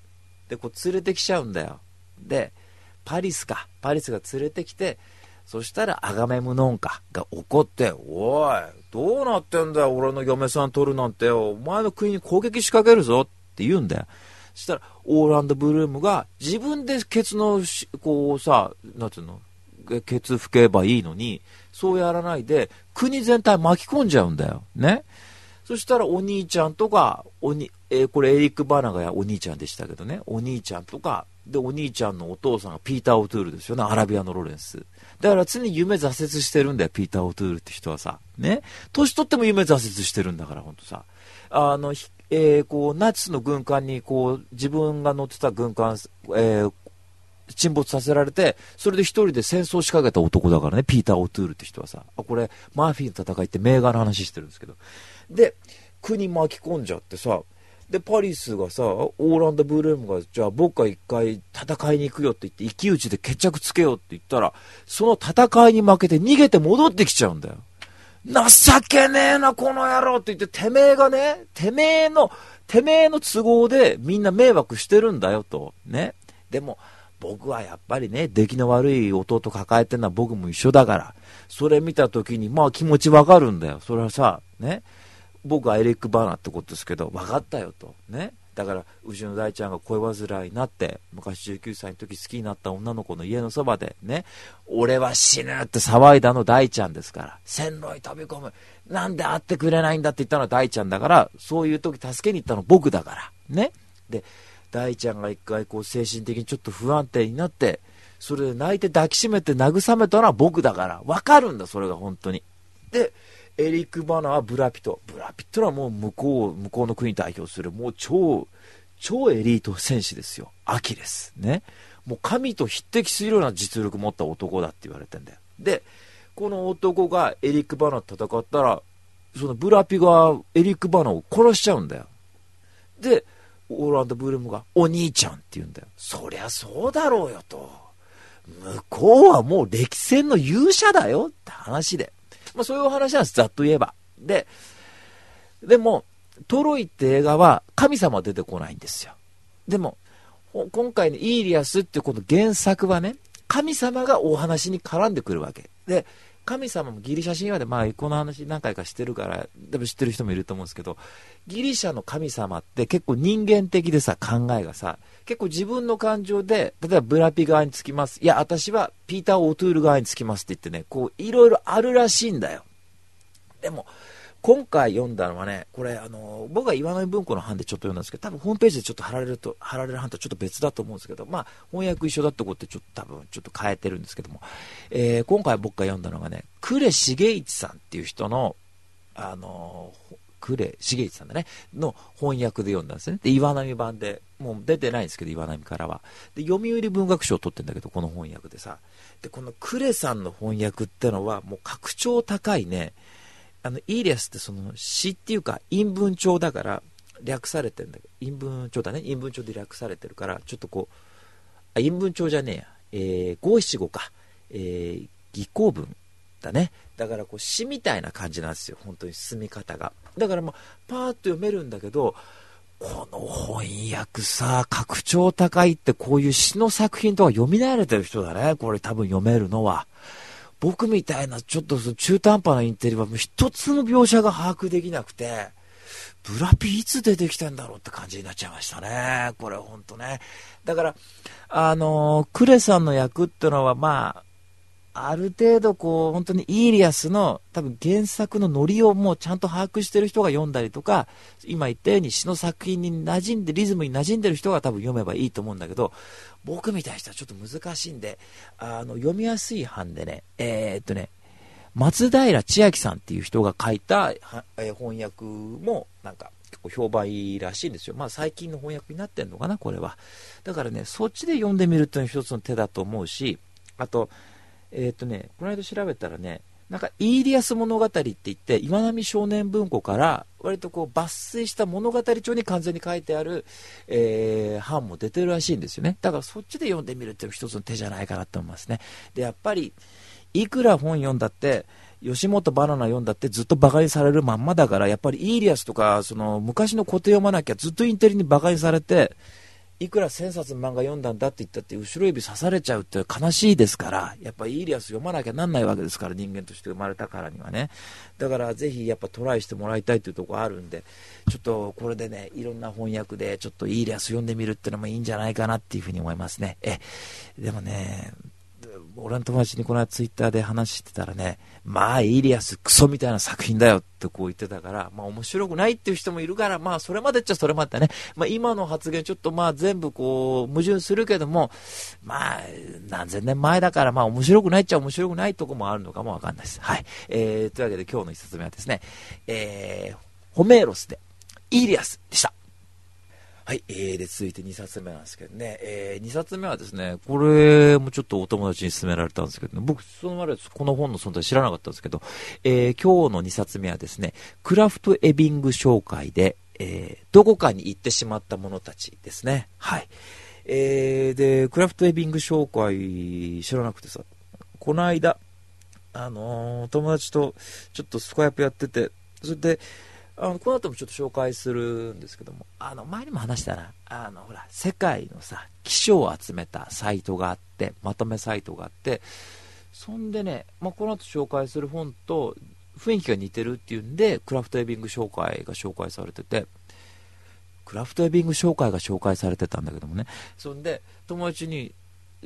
で、こう連れてきちゃうんだよ。で、パリスか、パリスが連れてきて、そしたらアガメムノンカが怒って、おい、どうなってんだよ、俺の嫁さん取るなんて、お前の国に攻撃仕掛けるぞってって言うんだよ。そしたら、オーランド・ブルームが自分でケツの、こうさ、なんていうの、ケツ拭けばいいのに、そうやらないで、国全体巻き込んじゃうんだよ。ね？そしたらお兄ちゃんとか、おに、えー、これエリック・バーナがお兄ちゃんでしたけどね、お兄ちゃんとか、で、お兄ちゃんのお父さんがピーター・オトゥールですよね、アラビアのロレンス。だから常に夢挫折してるんだよ、ピーター・オトゥールって人はさ。ね？年取っても夢挫折してるんだから、ほんとさ。あの、えー、こう、ナチスの軍艦に、こう、自分が乗ってた軍艦、えー、沈没させられて、それで一人で戦争を仕掛けた男だからね、ピーター・オトゥールって人はさ、あ、これ、マーフィーの戦いって名画の話してるんですけど。で、国巻き込んじゃってさ、で、パリスがさ、オーランド・ブルームが、じゃあ僕が一回戦いに行くよって言って、一騎打ちで決着つけようって言ったら、その戦いに負けて逃げて戻ってきちゃうんだよ。情けねえな、この野郎って言って、てめえがね、てめえの、てめえの都合でみんな迷惑してるんだよと。ね。でも、僕はやっぱりね、出来の悪い弟抱えてるのは僕も一緒だから、それ見た時に、まあ気持ちわかるんだよ。それはさ、ね。僕はエリック・バーナーってことですけど、分かったよと。ね。だから、うちの大ちゃんが恋煩いになって、昔19歳の時好きになった女の子の家のそばで、ね、俺は死ぬって騒いだの大ちゃんですから、線路に飛び込む。なんで会ってくれないんだって言ったのは大ちゃんだから、そういう時助けに行ったの僕だから。ね。で、大ちゃんが一回こう精神的にちょっと不安定になって、それで泣いて抱きしめて慰めたのは僕だから。わかるんだ、それが本当に。で、エリック・バナーブラピット。ブラピットはもう向こう、向こうの国代表する、もう超、超エリート戦士ですよ。アキレス。ね。もう神と匹敵するような実力持った男だって言われてんだよ。で、この男がエリック・バナーと戦ったら、そのブラピがエリック・バナーを殺しちゃうんだよ。で、オーランド・ブルームがお兄ちゃんって言うんだよ。そりゃそうだろうよと。向こうはもう歴戦の勇者だよって話で。まあ、そういうお話なんです、ざっと言えば。で、でも、トロイって映画は神様は出てこないんですよ。でも、今回のイーリアスっていうこの原作はね、神様がお話に絡んでくるわけ。で、神様もギリシャ神話で、まあ、この話何回かしてるから、でも知ってる人もいると思うんですけど、ギリシャの神様って結構人間的でさ、考えがさ、結構自分の感情で、例えばブラピ側につきます。いや、私はピーター・オトゥール側につきますって言ってね、こう、いろいろあるらしいんだよ。でも、今回読んだのはね、これ、あの、僕は岩波文庫の版でちょっと読んだんですけど、多分ホームページでちょっと貼られると、貼られる版とはちょっと別だと思うんですけど、まあ、翻訳一緒だってことでちょっと多分ちょっと変えてるんですけども、えー、今回僕が読んだのがね、呉重一さんっていう人の、あの、呉重一さんだね、の翻訳で読んだんですね。で、岩波版で、もう出てないんですけど、岩波からは。で、読売文学賞を取ってんだけど、この翻訳でさ。で、この呉さんの翻訳ってのは、もう格調高いね、あの、イーリアスってその詩っていうか、陰文帳だから、略されてるんだけど、陰文帳だね。陰文帳で略されてるから、ちょっとこう、あ、陰文帳じゃねえや。えー、五七五か。えー、義行文。だね。だからこう詩みたいな感じなんですよ。本当に進み方が。だからまあ、パーッと読めるんだけど、この翻訳さ、格調高いってこういう詩の作品とか読み慣れてる人だね。これ多分読めるのは。僕みたいなちょっと中途半端なインテリは一つの描写が把握できなくて、ブラピいつ出てきたんだろうって感じになっちゃいましたね。これほんとね。だから、あの、クレさんの役ってのはまあ、ある程度こう、本当にイーリアスの多分原作のノリをもうちゃんと把握してる人が読んだりとか、今言ったように詩の作品に馴染んで、リズムに馴染んでる人が多分読めばいいと思うんだけど、僕みたいな人はちょっと難しいんで、あの、読みやすい版でね、えー、っとね、松平千秋さんっていう人が書いた、え翻訳もなんか結構評判いいらしいんですよ。まあ最近の翻訳になってんのかな、これは。だからね、そっちで読んでみるっていうのは一つの手だと思うし、あと、えー、っとね、この間調べたらね、なんか、イーリアス物語って言って、岩波少年文庫から、割とこう、抜粋した物語帳に完全に書いてある、えー、版も出てるらしいんですよね。だからそっちで読んでみるっていうの一つの手じゃないかなと思いますね。で、やっぱり、いくら本読んだって、吉本バナナ読んだってずっと馬鹿にされるまんまだから、やっぱりイーリアスとか、その昔の古典読まなきゃずっとインテリに馬鹿にされて、いくら1000冊漫画読んだんだって言ったって後ろ指刺されちゃうって悲しいですから、やっぱイーリアス読まなきゃなんないわけですから、人間として生まれたからにはね。だからぜひやっぱトライしてもらいたいというところあるんで、ちょっとこれでね、いろんな翻訳でちょっとイーリアス読んでみるってのもいいんじゃないかなっていうふうに思いますね。え、でもね、俺の友達にこの間ツイッターで話してたらね、まあ、イリアスクソみたいな作品だよってこう言ってたから、まあ面白くないっていう人もいるから、まあそれまでっちゃそれまでね。まあ今の発言ちょっとまあ全部こう矛盾するけども、まあ何千年前だからまあ面白くないっちゃ面白くないとこもあるのかもわかんないです。はい。えー、というわけで今日の一冊目はですね、えー、ホメーロスでイリアスでした。はい、えー、で、続いて2冊目なんですけどね、えー、2冊目はですね、これもちょっとお友達に勧められたんですけど、ね、僕、そのまでこの本の存在知らなかったんですけど、えー、今日の2冊目はですね、クラフトエビング紹介で、えー、どこかに行ってしまった者たちですね。はい。えー、で、クラフトエビング紹介知らなくてさ、この間、あのー、友達とちょっとスコヤップやってて、それで、あのこの後もちょっと紹介するんですけども、あの前にも話したな、あのほら、世界のさ、気象を集めたサイトがあって、まとめサイトがあって、そんでね、まあ、この後紹介する本と雰囲気が似てるっていうんで、クラフトエビング紹介が紹介されてて、クラフトエビング紹介が紹介されてたんだけどもね、そんで友達に、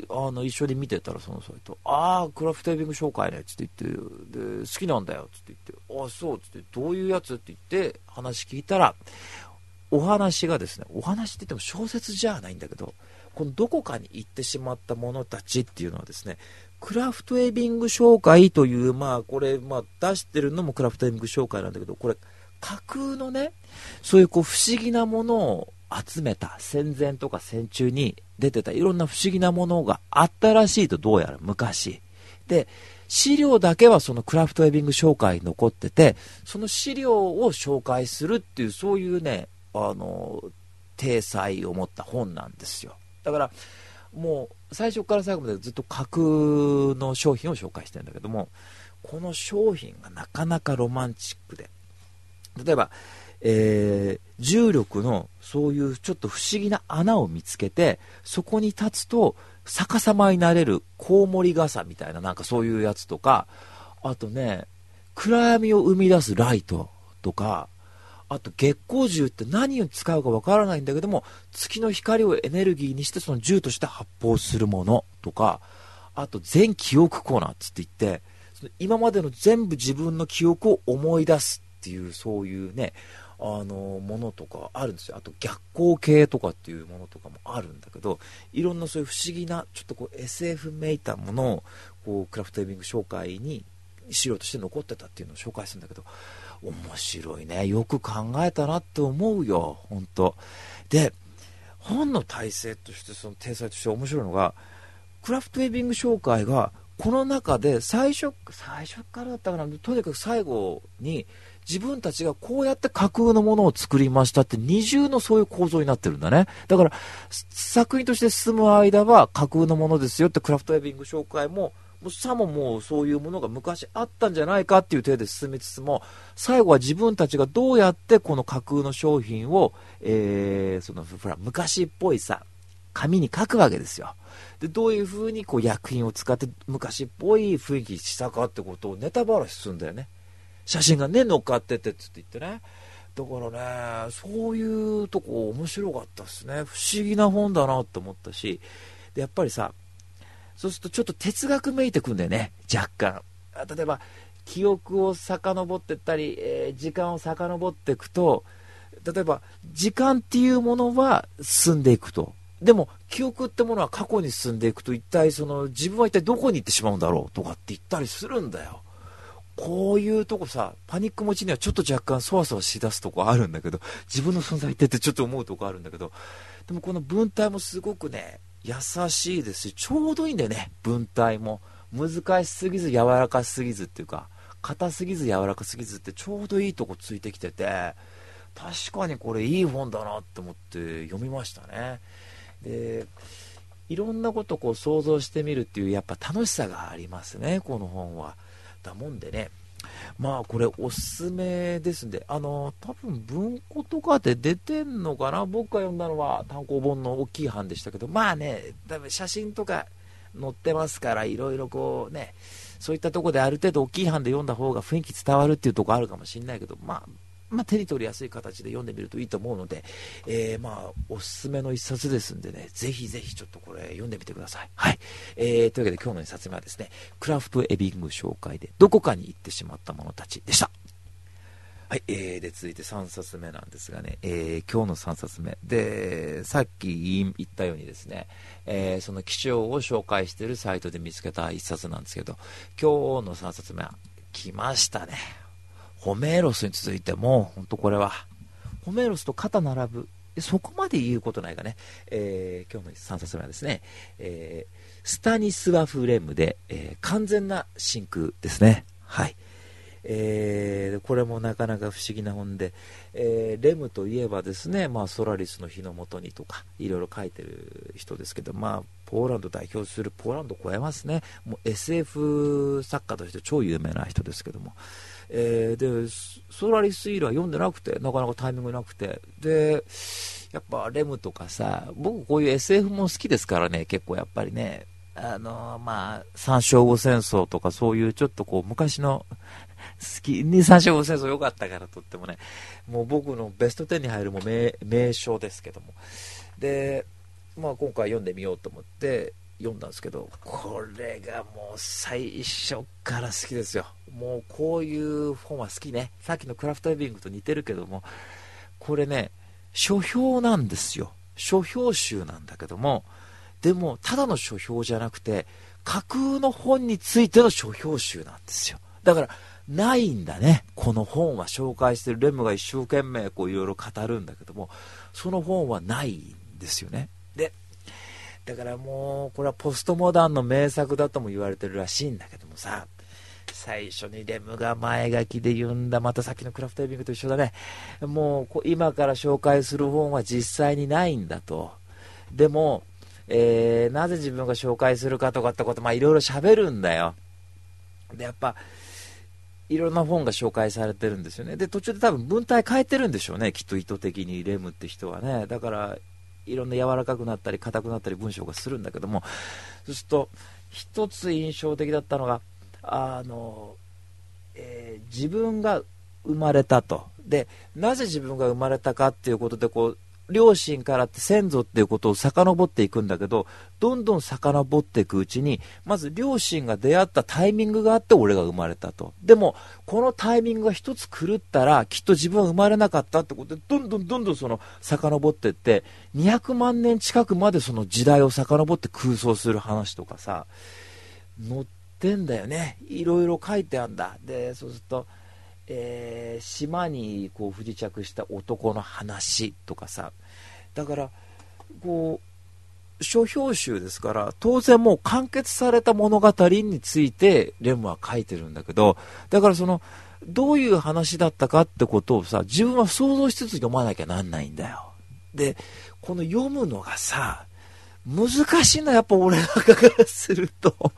あの一緒に見てたらそのサイト、ああ、クラフトエビング紹介ねっつって言って、で好きなんだよっつって言って、ああ、そうっつって、どういうやつ？って言って話聞いたら、お話がですね、お話って言っても小説じゃないんだけど、このどこかに行ってしまった者たちっていうのはですね、クラフトエビング紹介という、まあこれ、まあ出してるのもクラフトエビング紹介なんだけど、これ、架空のね、そういうこう不思議なものを集めた戦前とか戦中に出てたいろんな不思議なものがあったらしいとどうやら昔。で、資料だけはそのクラフトエビング紹介に残ってて、その資料を紹介するっていうそういうね、あの、体裁を持った本なんですよ。だから、もう最初から最後までずっと架空の商品を紹介してるんだけども、この商品がなかなかロマンチックで、例えば、えー、重力のそういうちょっと不思議な穴を見つけて、そこに立つと逆さまになれるコウモリ傘みたいななんかそういうやつとか、あとね、暗闇を生み出すライトとか、あと月光銃って何に使うかわからないんだけども、月の光をエネルギーにしてその銃として発砲するものとか、あと全記憶コーナーつって言って、その今までの全部自分の記憶を思い出すっていうそういうね、あのものとかあるんですよ。あと逆光系とかっていうものとかもあるんだけどいろんなそういう不思議なちょっとこう SF めいたものをこうクラフトエビング紹介に資料として残ってたっていうのを紹介するんだけど面白いね。よく考えたなって思うよ。本当。で本の体制としてその体裁として面白いのがクラフトエビング紹介がこの中で最初最初からだったかな。とにかく最後に自分たちがこうやって架空のものを作りましたって二重のそういう構造になってるんだね。だから、作品として進む間は架空のものですよってクラフトウェビング紹介ももさももうそういうものが昔あったんじゃないかっていう体で進めつつも、最後は自分たちがどうやってこの架空の商品を、えー、その、ほら、昔っぽいさ、紙に書くわけですよ。で、どういう風にこう薬品を使って昔っぽい雰囲気したかってことをネタバラシするんだよね。写真がね、乗っかっててつって言ってね。だからね、そういうとこ面白かったですね。不思議な本だなって思ったし、で、やっぱりさ、そうするとちょっと哲学めいてくんだよね、若干。例えば、記憶を遡ってったり、えー、時間を遡っていくと、例えば、時間っていうものは進んでいくと。でも、記憶ってものは過去に進んでいくと、一体その、自分は一体どこに行ってしまうんだろうとかって言ったりするんだよ。こういうとこさ、パニック持ちにはちょっと若干そわそわしだすとこあるんだけど、自分の存在ってってちょっと思うとこあるんだけど、でもこの文体もすごくね、優しいですし、ちょうどいいんだよね、文体も。難しすぎず柔らかすぎずっていうか、硬すぎず柔らかすぎずってちょうどいいとこついてきてて、確かにこれいい本だなって思って読みましたね。で、いろんなことこう想像してみるっていうやっぱ楽しさがありますね、この本は。だもんでね、まあこれおすすめですんで、あの、多分文庫とかで出てんのかな？僕が読んだのは単行本の大きい版でしたけど、まあね、多分写真とか載ってますから、いろいろこうね、そういったとこである程度大きい版で読んだ方が雰囲気伝わるっていうとこあるかもしれないけど、まあ、まあ、手に取りやすい形で読んでみるといいと思うので、えー、まあ、おすすめの一冊ですんでね、ぜひぜひちょっとこれ読んでみてください。はい。えー、というわけで今日の一冊目はですね、クラフトエビング紹介で、どこかに行ってしまった者たちでした。はい、えー、で、続いて3冊目なんですがね、えー、今日の3冊目。で、さっき言ったようにですね、えー、その気象を紹介しているサイトで見つけた1冊なんですけど、今日の3冊目は、来ましたね。ホメーロスに続いても、本当これは、ホメーロスと肩並ぶ、そこまで言うことないがね、えー、今日の3冊目はですね、えー、スタニスワフレムで、えー、完全な真空ですね。はい。えー、これもなかなか不思議な本で、えー、レムといえばですね、まあ、ソラリスの日のもとにとか、いろいろ書いてる人ですけど、まあ、ポーランド代表する、ポーランドを超えますね、もう SF 作家として超有名な人ですけども、えー、で、ソラリスイールは読んでなくて、なかなかタイミングなくて、で、やっぱレムとかさ、僕こういう SF も好きですからね、結構やっぱりね、あのー、まあ、三章後戦争とかそういうちょっとこう昔の好きに三章後戦争良かったからとってもね、もう僕のベスト10に入るも名名称ですけども。で、まあ今回読んでみようと思って、読んだんですけど、これがもう最初から好きですよ。もうこういう本は好きね。さっきのクラフトエビングと似てるけども、これね、書評なんですよ。書評集なんだけども、でも、ただの書評じゃなくて、架空の本についての書評集なんですよ。だから、ないんだね。この本は紹介してるレムが一生懸命こういろいろ語るんだけども、その本はないんですよね。で、だからもう、これはポストモダンの名作だとも言われてるらしいんだけどもさ、最初にレムが前書きで言うんだ、またさっきのクラフトエビングと一緒だね。もう、今から紹介する本は実際にないんだと。でも、えー、なぜ自分が紹介するかとかってこと、まあいろいろ喋るんだよ。で、やっぱ、いろんな本が紹介されてるんですよね。で、途中で多分文体変えてるんでしょうね。きっと意図的にレムって人はね。だから、いろんな柔らかくなったり硬くなったり文章がするんだけどもそうすると一つ印象的だったのがあの、えー、自分が生まれたとでなぜ自分が生まれたかっていうことでこう両親からって先祖っていうことを遡っていくんだけど、どんどん遡っていくうちに、まず両親が出会ったタイミングがあって俺が生まれたと。でも、このタイミングが一つ狂ったら、きっと自分は生まれなかったってことで、どんどんどんどんその遡っていって、200万年近くまでその時代を遡って空想する話とかさ、載ってんだよね。いろいろ書いてあるんだ。で、そうすると、えー、島にこう不時着した男の話とかさだからこう書評集ですから当然もう完結された物語についてレムは書いてるんだけどだからそのどういう話だったかってことをさ自分は想像しつつ読まなきゃなんないんだよでこの読むのがさ難しいなやっぱ俺なんかからすると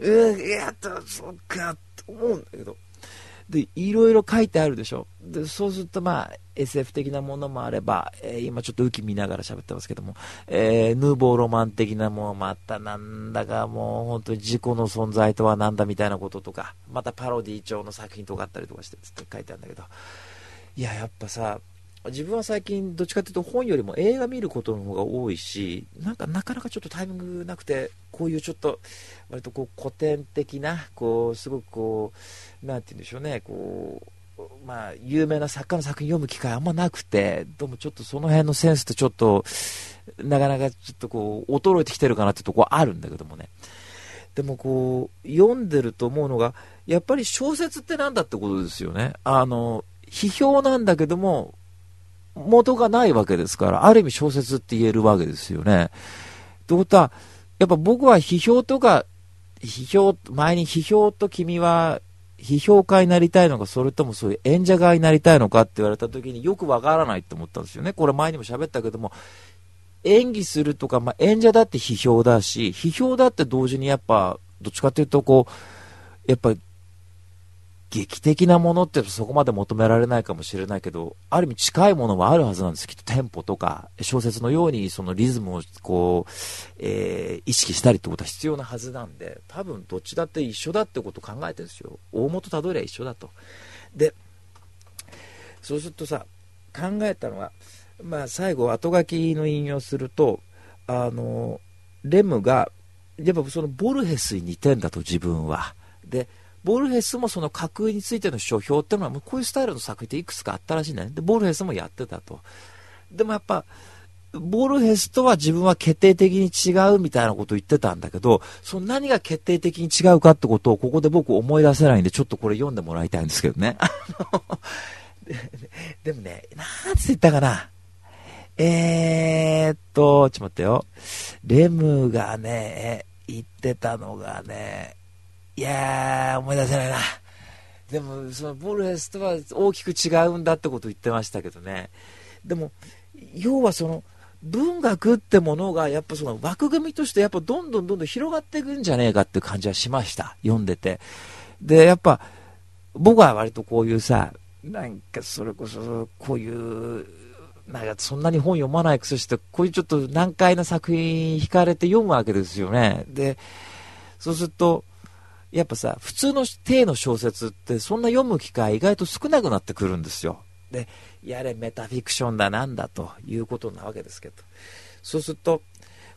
うん、いや、そっか、と思うんだけど。で、いろいろ書いてあるでしょ。で、そうするとまあ、SF 的なものもあれば、えー、今ちょっと浮き見ながら喋ってますけども、えー、ヌーボーロマン的なものもあった、なんだかもう本当に自己の存在とは何だみたいなこととか、またパロディ調の作品とかあったりとかして、つって書いてあるんだけど、いや、やっぱさ、自分は最近どっちかというと本よりも映画見ることの方が多いしなんかなかなかちょっとタイミングなくてこういうちょっと割とこう古典的なこうすごくこうなんて言うんでしょうねこうまあ有名な作家の作品読む機会あんまなくてどうもちょっとその辺のセンスってちょっとなかなかちょっとこう衰えてきてるかなってとこあるんだけどもね。でもこう読んでると思うのがやっぱり小説ってなんだってことですよね。あの批評なんだけども元がないわけですから、ある意味小説って言えるわけですよね。ってことは、やっぱ僕は批評とか、批評、前に批評と君は批評家になりたいのか、それともそういう演者側になりたいのかって言われた時によくわからないって思ったんですよね。これ前にも喋ったけども、演技するとか、まあ、演者だって批評だし、批評だって同時にやっぱ、どっちかっていうとこう、やっぱ劇的なものってそこまで求められないかもしれないけど、ある意味近いものはあるはずなんです。きっとテンポとか、小説のようにそのリズムをこう、えー、意識したりってことは必要なはずなんで、多分どっちだって一緒だってことを考えてるんですよ。大元たどりゃ一緒だと。で、そうするとさ、考えたのは、まあ最後後書きの引用すると、あの、レムが、やっぱそのボルヘスに似てんだと自分は。で、ボルヘスもその架空についての書評ってのはもうこういうスタイルの作品っていくつかあったらしいんだね。で、ボルヘスもやってたと。でもやっぱ、ボルヘスとは自分は決定的に違うみたいなことを言ってたんだけど、その何が決定的に違うかってことをここで僕思い出せないんで、ちょっとこれ読んでもらいたいんですけどね。でもね、なんつ言ったかな。えー、っと、ちょっと待ってよ。レムがね、言ってたのがね、いやー、思い出せないな。でも、そのボルヘスとは大きく違うんだってことを言ってましたけどね。でも、要はその、文学ってものが、やっぱその枠組みとしてやっぱどんどんどんどん広がっていくんじゃねえかって感じはしました。読んでて。で、やっぱ、僕は割とこういうさ、なんかそれこそ、こういう、なんかそんなに本読まないくせして、こういうちょっと難解な作品惹かれて読むわけですよね。で、そうすると、やっぱさ、普通の体の小説ってそんな読む機会意外と少なくなってくるんですよ。で、やれメタフィクションだなんだということなわけですけど。そうすると、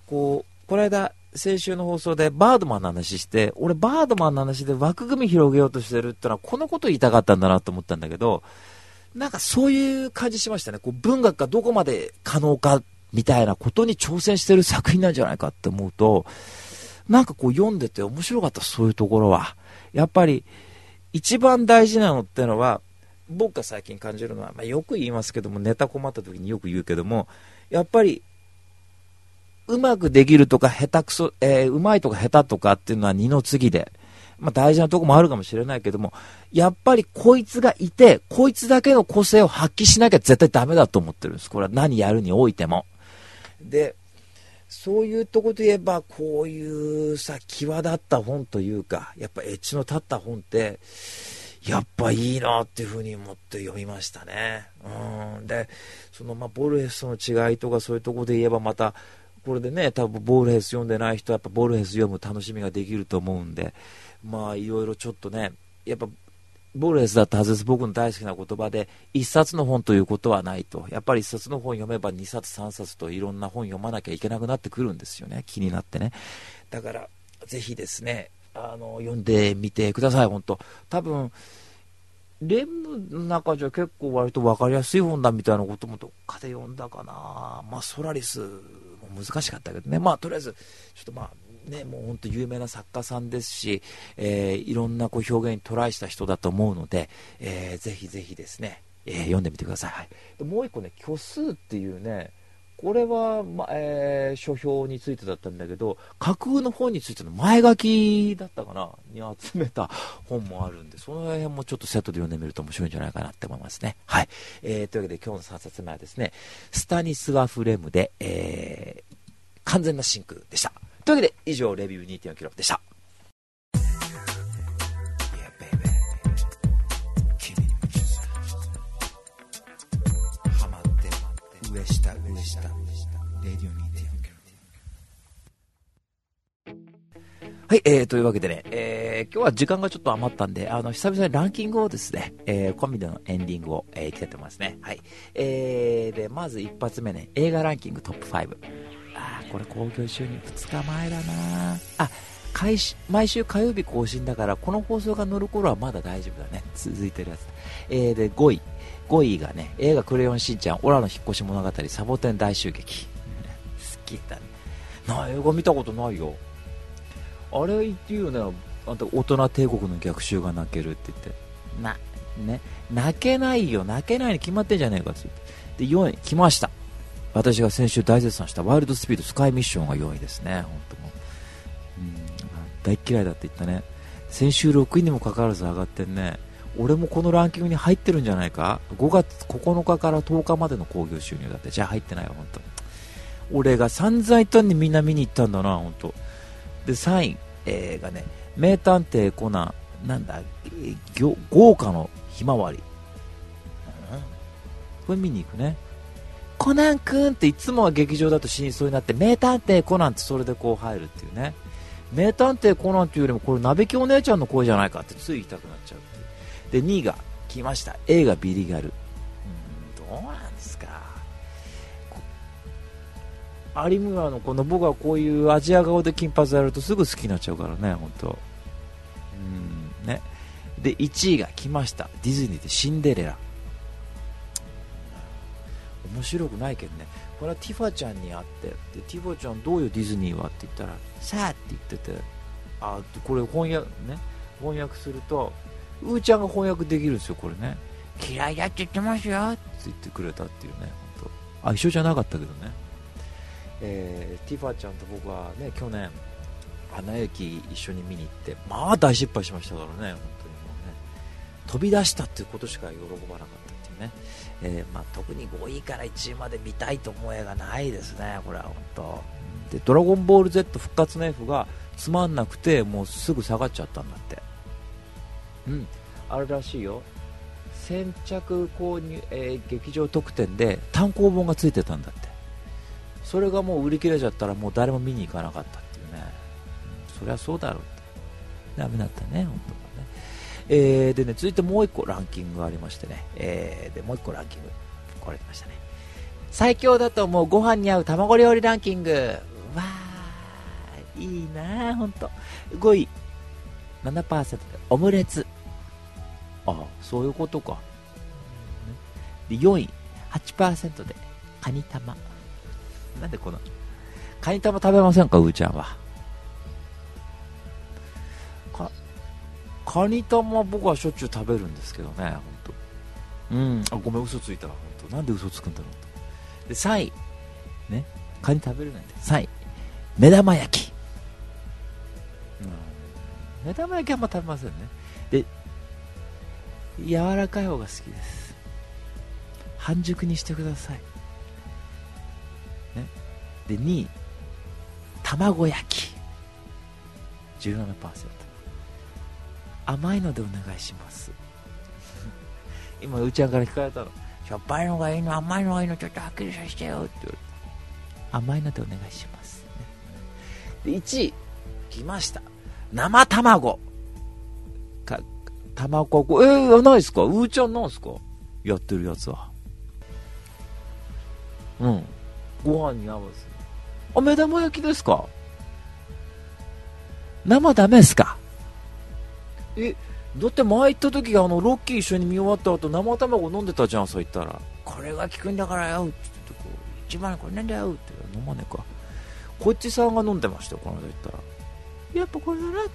こう、この間、先週の放送でバードマンの話して、俺バードマンの話で枠組み広げようとしてるってのはこのこと言いたかったんだなと思ったんだけど、なんかそういう感じしましたね。こう文学がどこまで可能かみたいなことに挑戦してる作品なんじゃないかって思うと、なんかこう読んでて面白かった、そういうところは。やっぱり、一番大事なのってのは、僕が最近感じるのは、まあ、よく言いますけども、ネタ困った時によく言うけども、やっぱり、うまくできるとか、下手くそ、えー、うまいとか下手とかっていうのは二の次で、まあ、大事なとこもあるかもしれないけども、やっぱりこいつがいて、こいつだけの個性を発揮しなきゃ絶対ダメだと思ってるんです。これは何やるにおいても。で、そういうとこで言えば、こういうさ、際立った本というか、やっぱエッジの立った本って、やっぱいいなっていうふうに思って読みましたね。うん。で、そのまあ、ボルヘスの違いとかそういうとこで言えばまた、これでね、多分ボルヘス読んでない人はやっぱボルヘス読む楽しみができると思うんで、まあいろいろちょっとね、やっぱボルヘスだったはずです。僕の大好きな言葉で、一冊の本ということはないと。やっぱり一冊の本読めば二冊三冊といろんな本読まなきゃいけなくなってくるんですよね。気になってね。だから、ぜひですね、あの、読んでみてください、本当多分、レムの中じゃ結構割と分かりやすい本だみたいなこともどっかで読んだかな。まあ、ソラリスも難しかったけどね。まあ、とりあえず、ちょっとまあ、ね、もう本当有名な作家さんですし、えー、いろんなこう表現にトライした人だと思うので、えー、ぜひぜひですね、えー、読んでみてください。はい、もう一個ね、虚数っていうね、これは、まえー、書評についてだったんだけど、架空の本についての前書きだったかなに集めた本もあるんで、その辺もちょっとセットで読んでみると面白いんじゃないかなって思いますね。はい。えー、というわけで今日の3冊目はですね、スタニスワフレムで、えー、完全な真空でした。というわけで、以上、レビュー2.4キロでした。はい、えー、というわけでね、えー、今日は時間がちょっと余ったんで、あの、久々にランキングをですね、えー、コンビでのエンディングを、えー、いきたいと思いますね。はい。えー、で、まず一発目ね、映画ランキングトップ5。あー、これ興行収入2日前だなあ、毎週毎週火曜日更新だから、この放送が乗る頃はまだ大丈夫だね。続いてるやつ。えー、で、5位。5位がね、映画クレヨンしんちゃん、オラの引っ越し物語、サボテン大襲撃。好きだね。な、映画見たことないよ。あれ言っていうよね、あんた大人帝国の逆襲が泣けるって言って。な、ね、泣けないよ、泣けないに決まってんじゃねえかってで、4位、来ました。私が先週大絶賛したワイルドスピードスカイミッションが4位ですね、本当もうん、大嫌いだって言ったね。先週6位にもかかわらず上がってんね。俺もこのランキングに入ってるんじゃないか ?5 月9日から10日までの興行収入だって。じゃあ入ってないよ、本当。俺が散々言ったんでみんな見に行ったんだな、本当。で、3位、えー、がね、名探偵コナン、なんだ、豪華のひまわり。これ見に行くね。コナン君っていつもは劇場だと死にそうになって、名探偵コナンってそれでこう入るっていうね。名探偵コナンっていうよりも、これ、鍋木お姉ちゃんの声じゃないかってつい言いたくなっちゃうで、2位が来ました。映画ビリガル。うん、どうなんですか。有村のこの僕はこういうアジア顔で金髪やるとすぐ好きになっちゃうからね、本当。うん、ね。で、1位が来ました。ディズニーでシンデレラ。面白くないけどね。これはティファちゃんに会って、でティファちゃんどうよディズニーはって言ったら、さあって言ってて、あ、これ翻訳、ね、翻訳すると、うーちゃんが翻訳できるんですよ、これね。嫌いだって言ってますよって言ってくれたっていうね、本当。あ、一緒じゃなかったけどね。えー、ティファちゃんと僕はね、去年、花雪一緒に見に行って、まあ大失敗しましたからね、本当にもうね。飛び出したっていうことしか喜ばなかったね。えー、まあ、特に5位から1位まで見たいと思う映画ないですね、これは本当。で、ドラゴンボール Z 復活の F がつまんなくて、もうすぐ下がっちゃったんだって。うん、あるらしいよ。先着購入、えー、劇場特典で単行本がついてたんだって。それがもう売り切れちゃったらもう誰も見に行かなかったっていうね、うん、そりゃそうだろうってダメだったね、本当。えー、でね、続いてもう一個ランキングがありましてね、えー、でもう一個ランキング、これ来ましたね。最強だと思うご飯に合う卵料理ランキング。わー、いいなほんと。5位、7%でオムレツ。ああ、そういうことか。で4位、8%でカニ玉。なんでこの、カニ玉食べませんか、うーちゃんは。カニ玉僕はしょっちゅう食べるんですけどね、ほんと。うん、あ、ごめん、嘘ついた。ほんと。なんで嘘つくんだろうと。で、3位。ね。カニ食べるなんて。3位。目玉焼き。うん。目玉焼きあんま食べませんね。で、柔らかい方が好きです。半熟にしてください。で2位卵焼き17%甘いのでお願いします。今うーちゃんから聞かれたの。しょっぱいのがいいの甘いのがいいのちょっとはっきりさせてよって。言われて甘いのでお願いします、で1位来ました。生卵。か卵えー、ないっすか？うーちゃんなんすか？やってるやつは。うん。ご飯に合わせあ、目玉焼きですか？生ダメですか？え、だって前行った時あの、ロッキー一緒に見終わった後、生卵飲んでたじゃん、そう言ったら。これが効くんだからよ、って言ってこう、一番これなんだよ、って飲まねえか。こっちさんが飲んでましたよ、この間言ったら。やっぱこれだな、って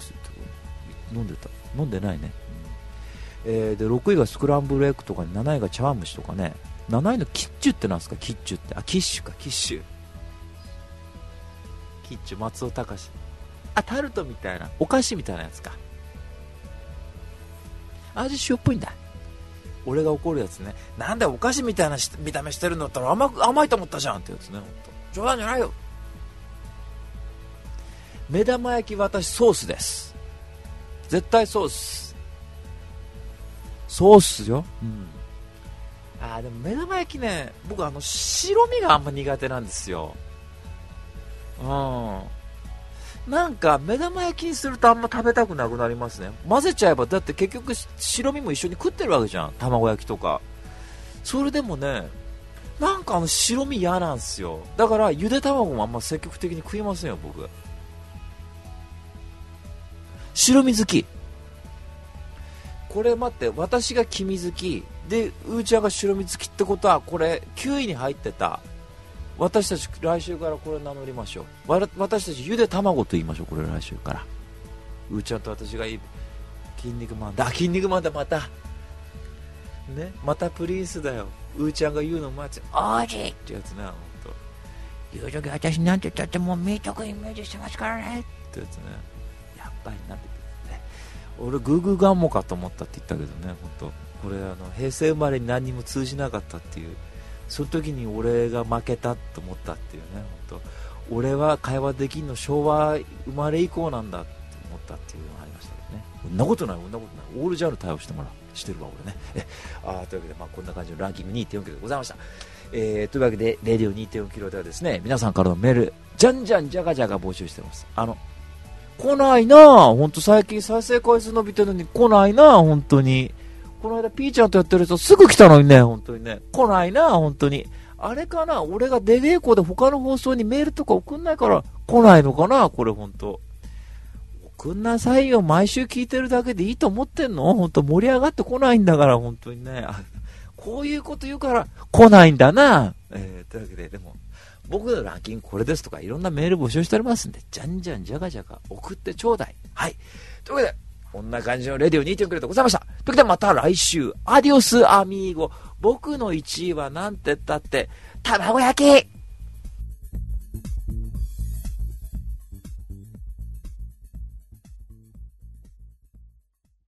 言って飲んでた。飲んでないね。うん、えー、で、6位がスクランブルエッグとか7位が茶碗蒸しとかね。7位のキッチュってなんですか？キッチュって。あ、キッシュか、キッシュ。キッチュ松尾隆あタルトみたいなお菓子みたいなやつか味塩っぽいんだ。俺が怒るやつね。なんでお菓子みたいな見た目してるんだったら甘く甘いと思ったじゃんってやつね冗談じゃないよ。目玉焼き私ソースです。絶対ソース。ソースよ、うん、あーでも目玉焼きね僕あの白身があんま苦手なんですよ。うんなんか目玉焼きにするとあんま食べたくなくなりますね。混ぜちゃえばだって結局白身も一緒に食ってるわけじゃん。卵焼きとか。それでもねなんかあの白身嫌なんですよ。だからゆで卵もあんま積極的に食いませんよ僕。白身好き。これ待って私が黄身好き。でうーちゃんが白身好きってことはこれ9位に入ってた。私たち来週からこれ名乗りましょう。わら私たちゆで卵と言いましょう。これ来週から。うーちゃんと私がいい筋肉マンだ。筋肉マンだまた。ねまたプリンスだよ。うーちゃんが言うの待つ。おじいってやつねほんと。言う時私なんて言ったってもうミーイメージしてますからね。ってやつね。やっぱりなんて言ってね。俺グーグーガンモかと思ったって言ったけどね本当これあの平成生まれに何にも通じなかったっていうその時に俺が負けたと思ったっていうね本当。俺は会話できんの昭和生まれ以降なんだって思ったっていうのがありましたけどね。そんなことないそんなことない。オールジャンル対応してもらうしてるわ俺ね。えあというわけで、まあ、こんな感じのランキング2.4キロでございました。えー、というわけで、レディオ2.4キロではですね、皆さんからのメール、じゃんじゃんじゃがじゃが募集してます。あの、来ないなぁ、ほんと最近再生回数伸びてるのに来ないなぁ、本当に。この間ピーちゃんとやってる人すぐ来たのにね、本当にね。来ないな、本当に。あれかな俺がデゲーコで他の放送にメールとか送んないから来ないのかなこれ本当。送んなさいよ。毎週聞いてるだけでいいと思ってんの？本当盛り上がってこないんだから、本当にね。こういうこと言うから来ないんだな。えー、というわけで、でも、僕のランキングこれですとかいろんなメール募集しておりますんで、じゃんじゃんじゃがじゃが送ってちょうだい。はい。というわけで、こんな感じのレディオ2.9でございました。ということでまた来週、アディオスアミーゴ。僕の1位はなんて言ったって、卵焼き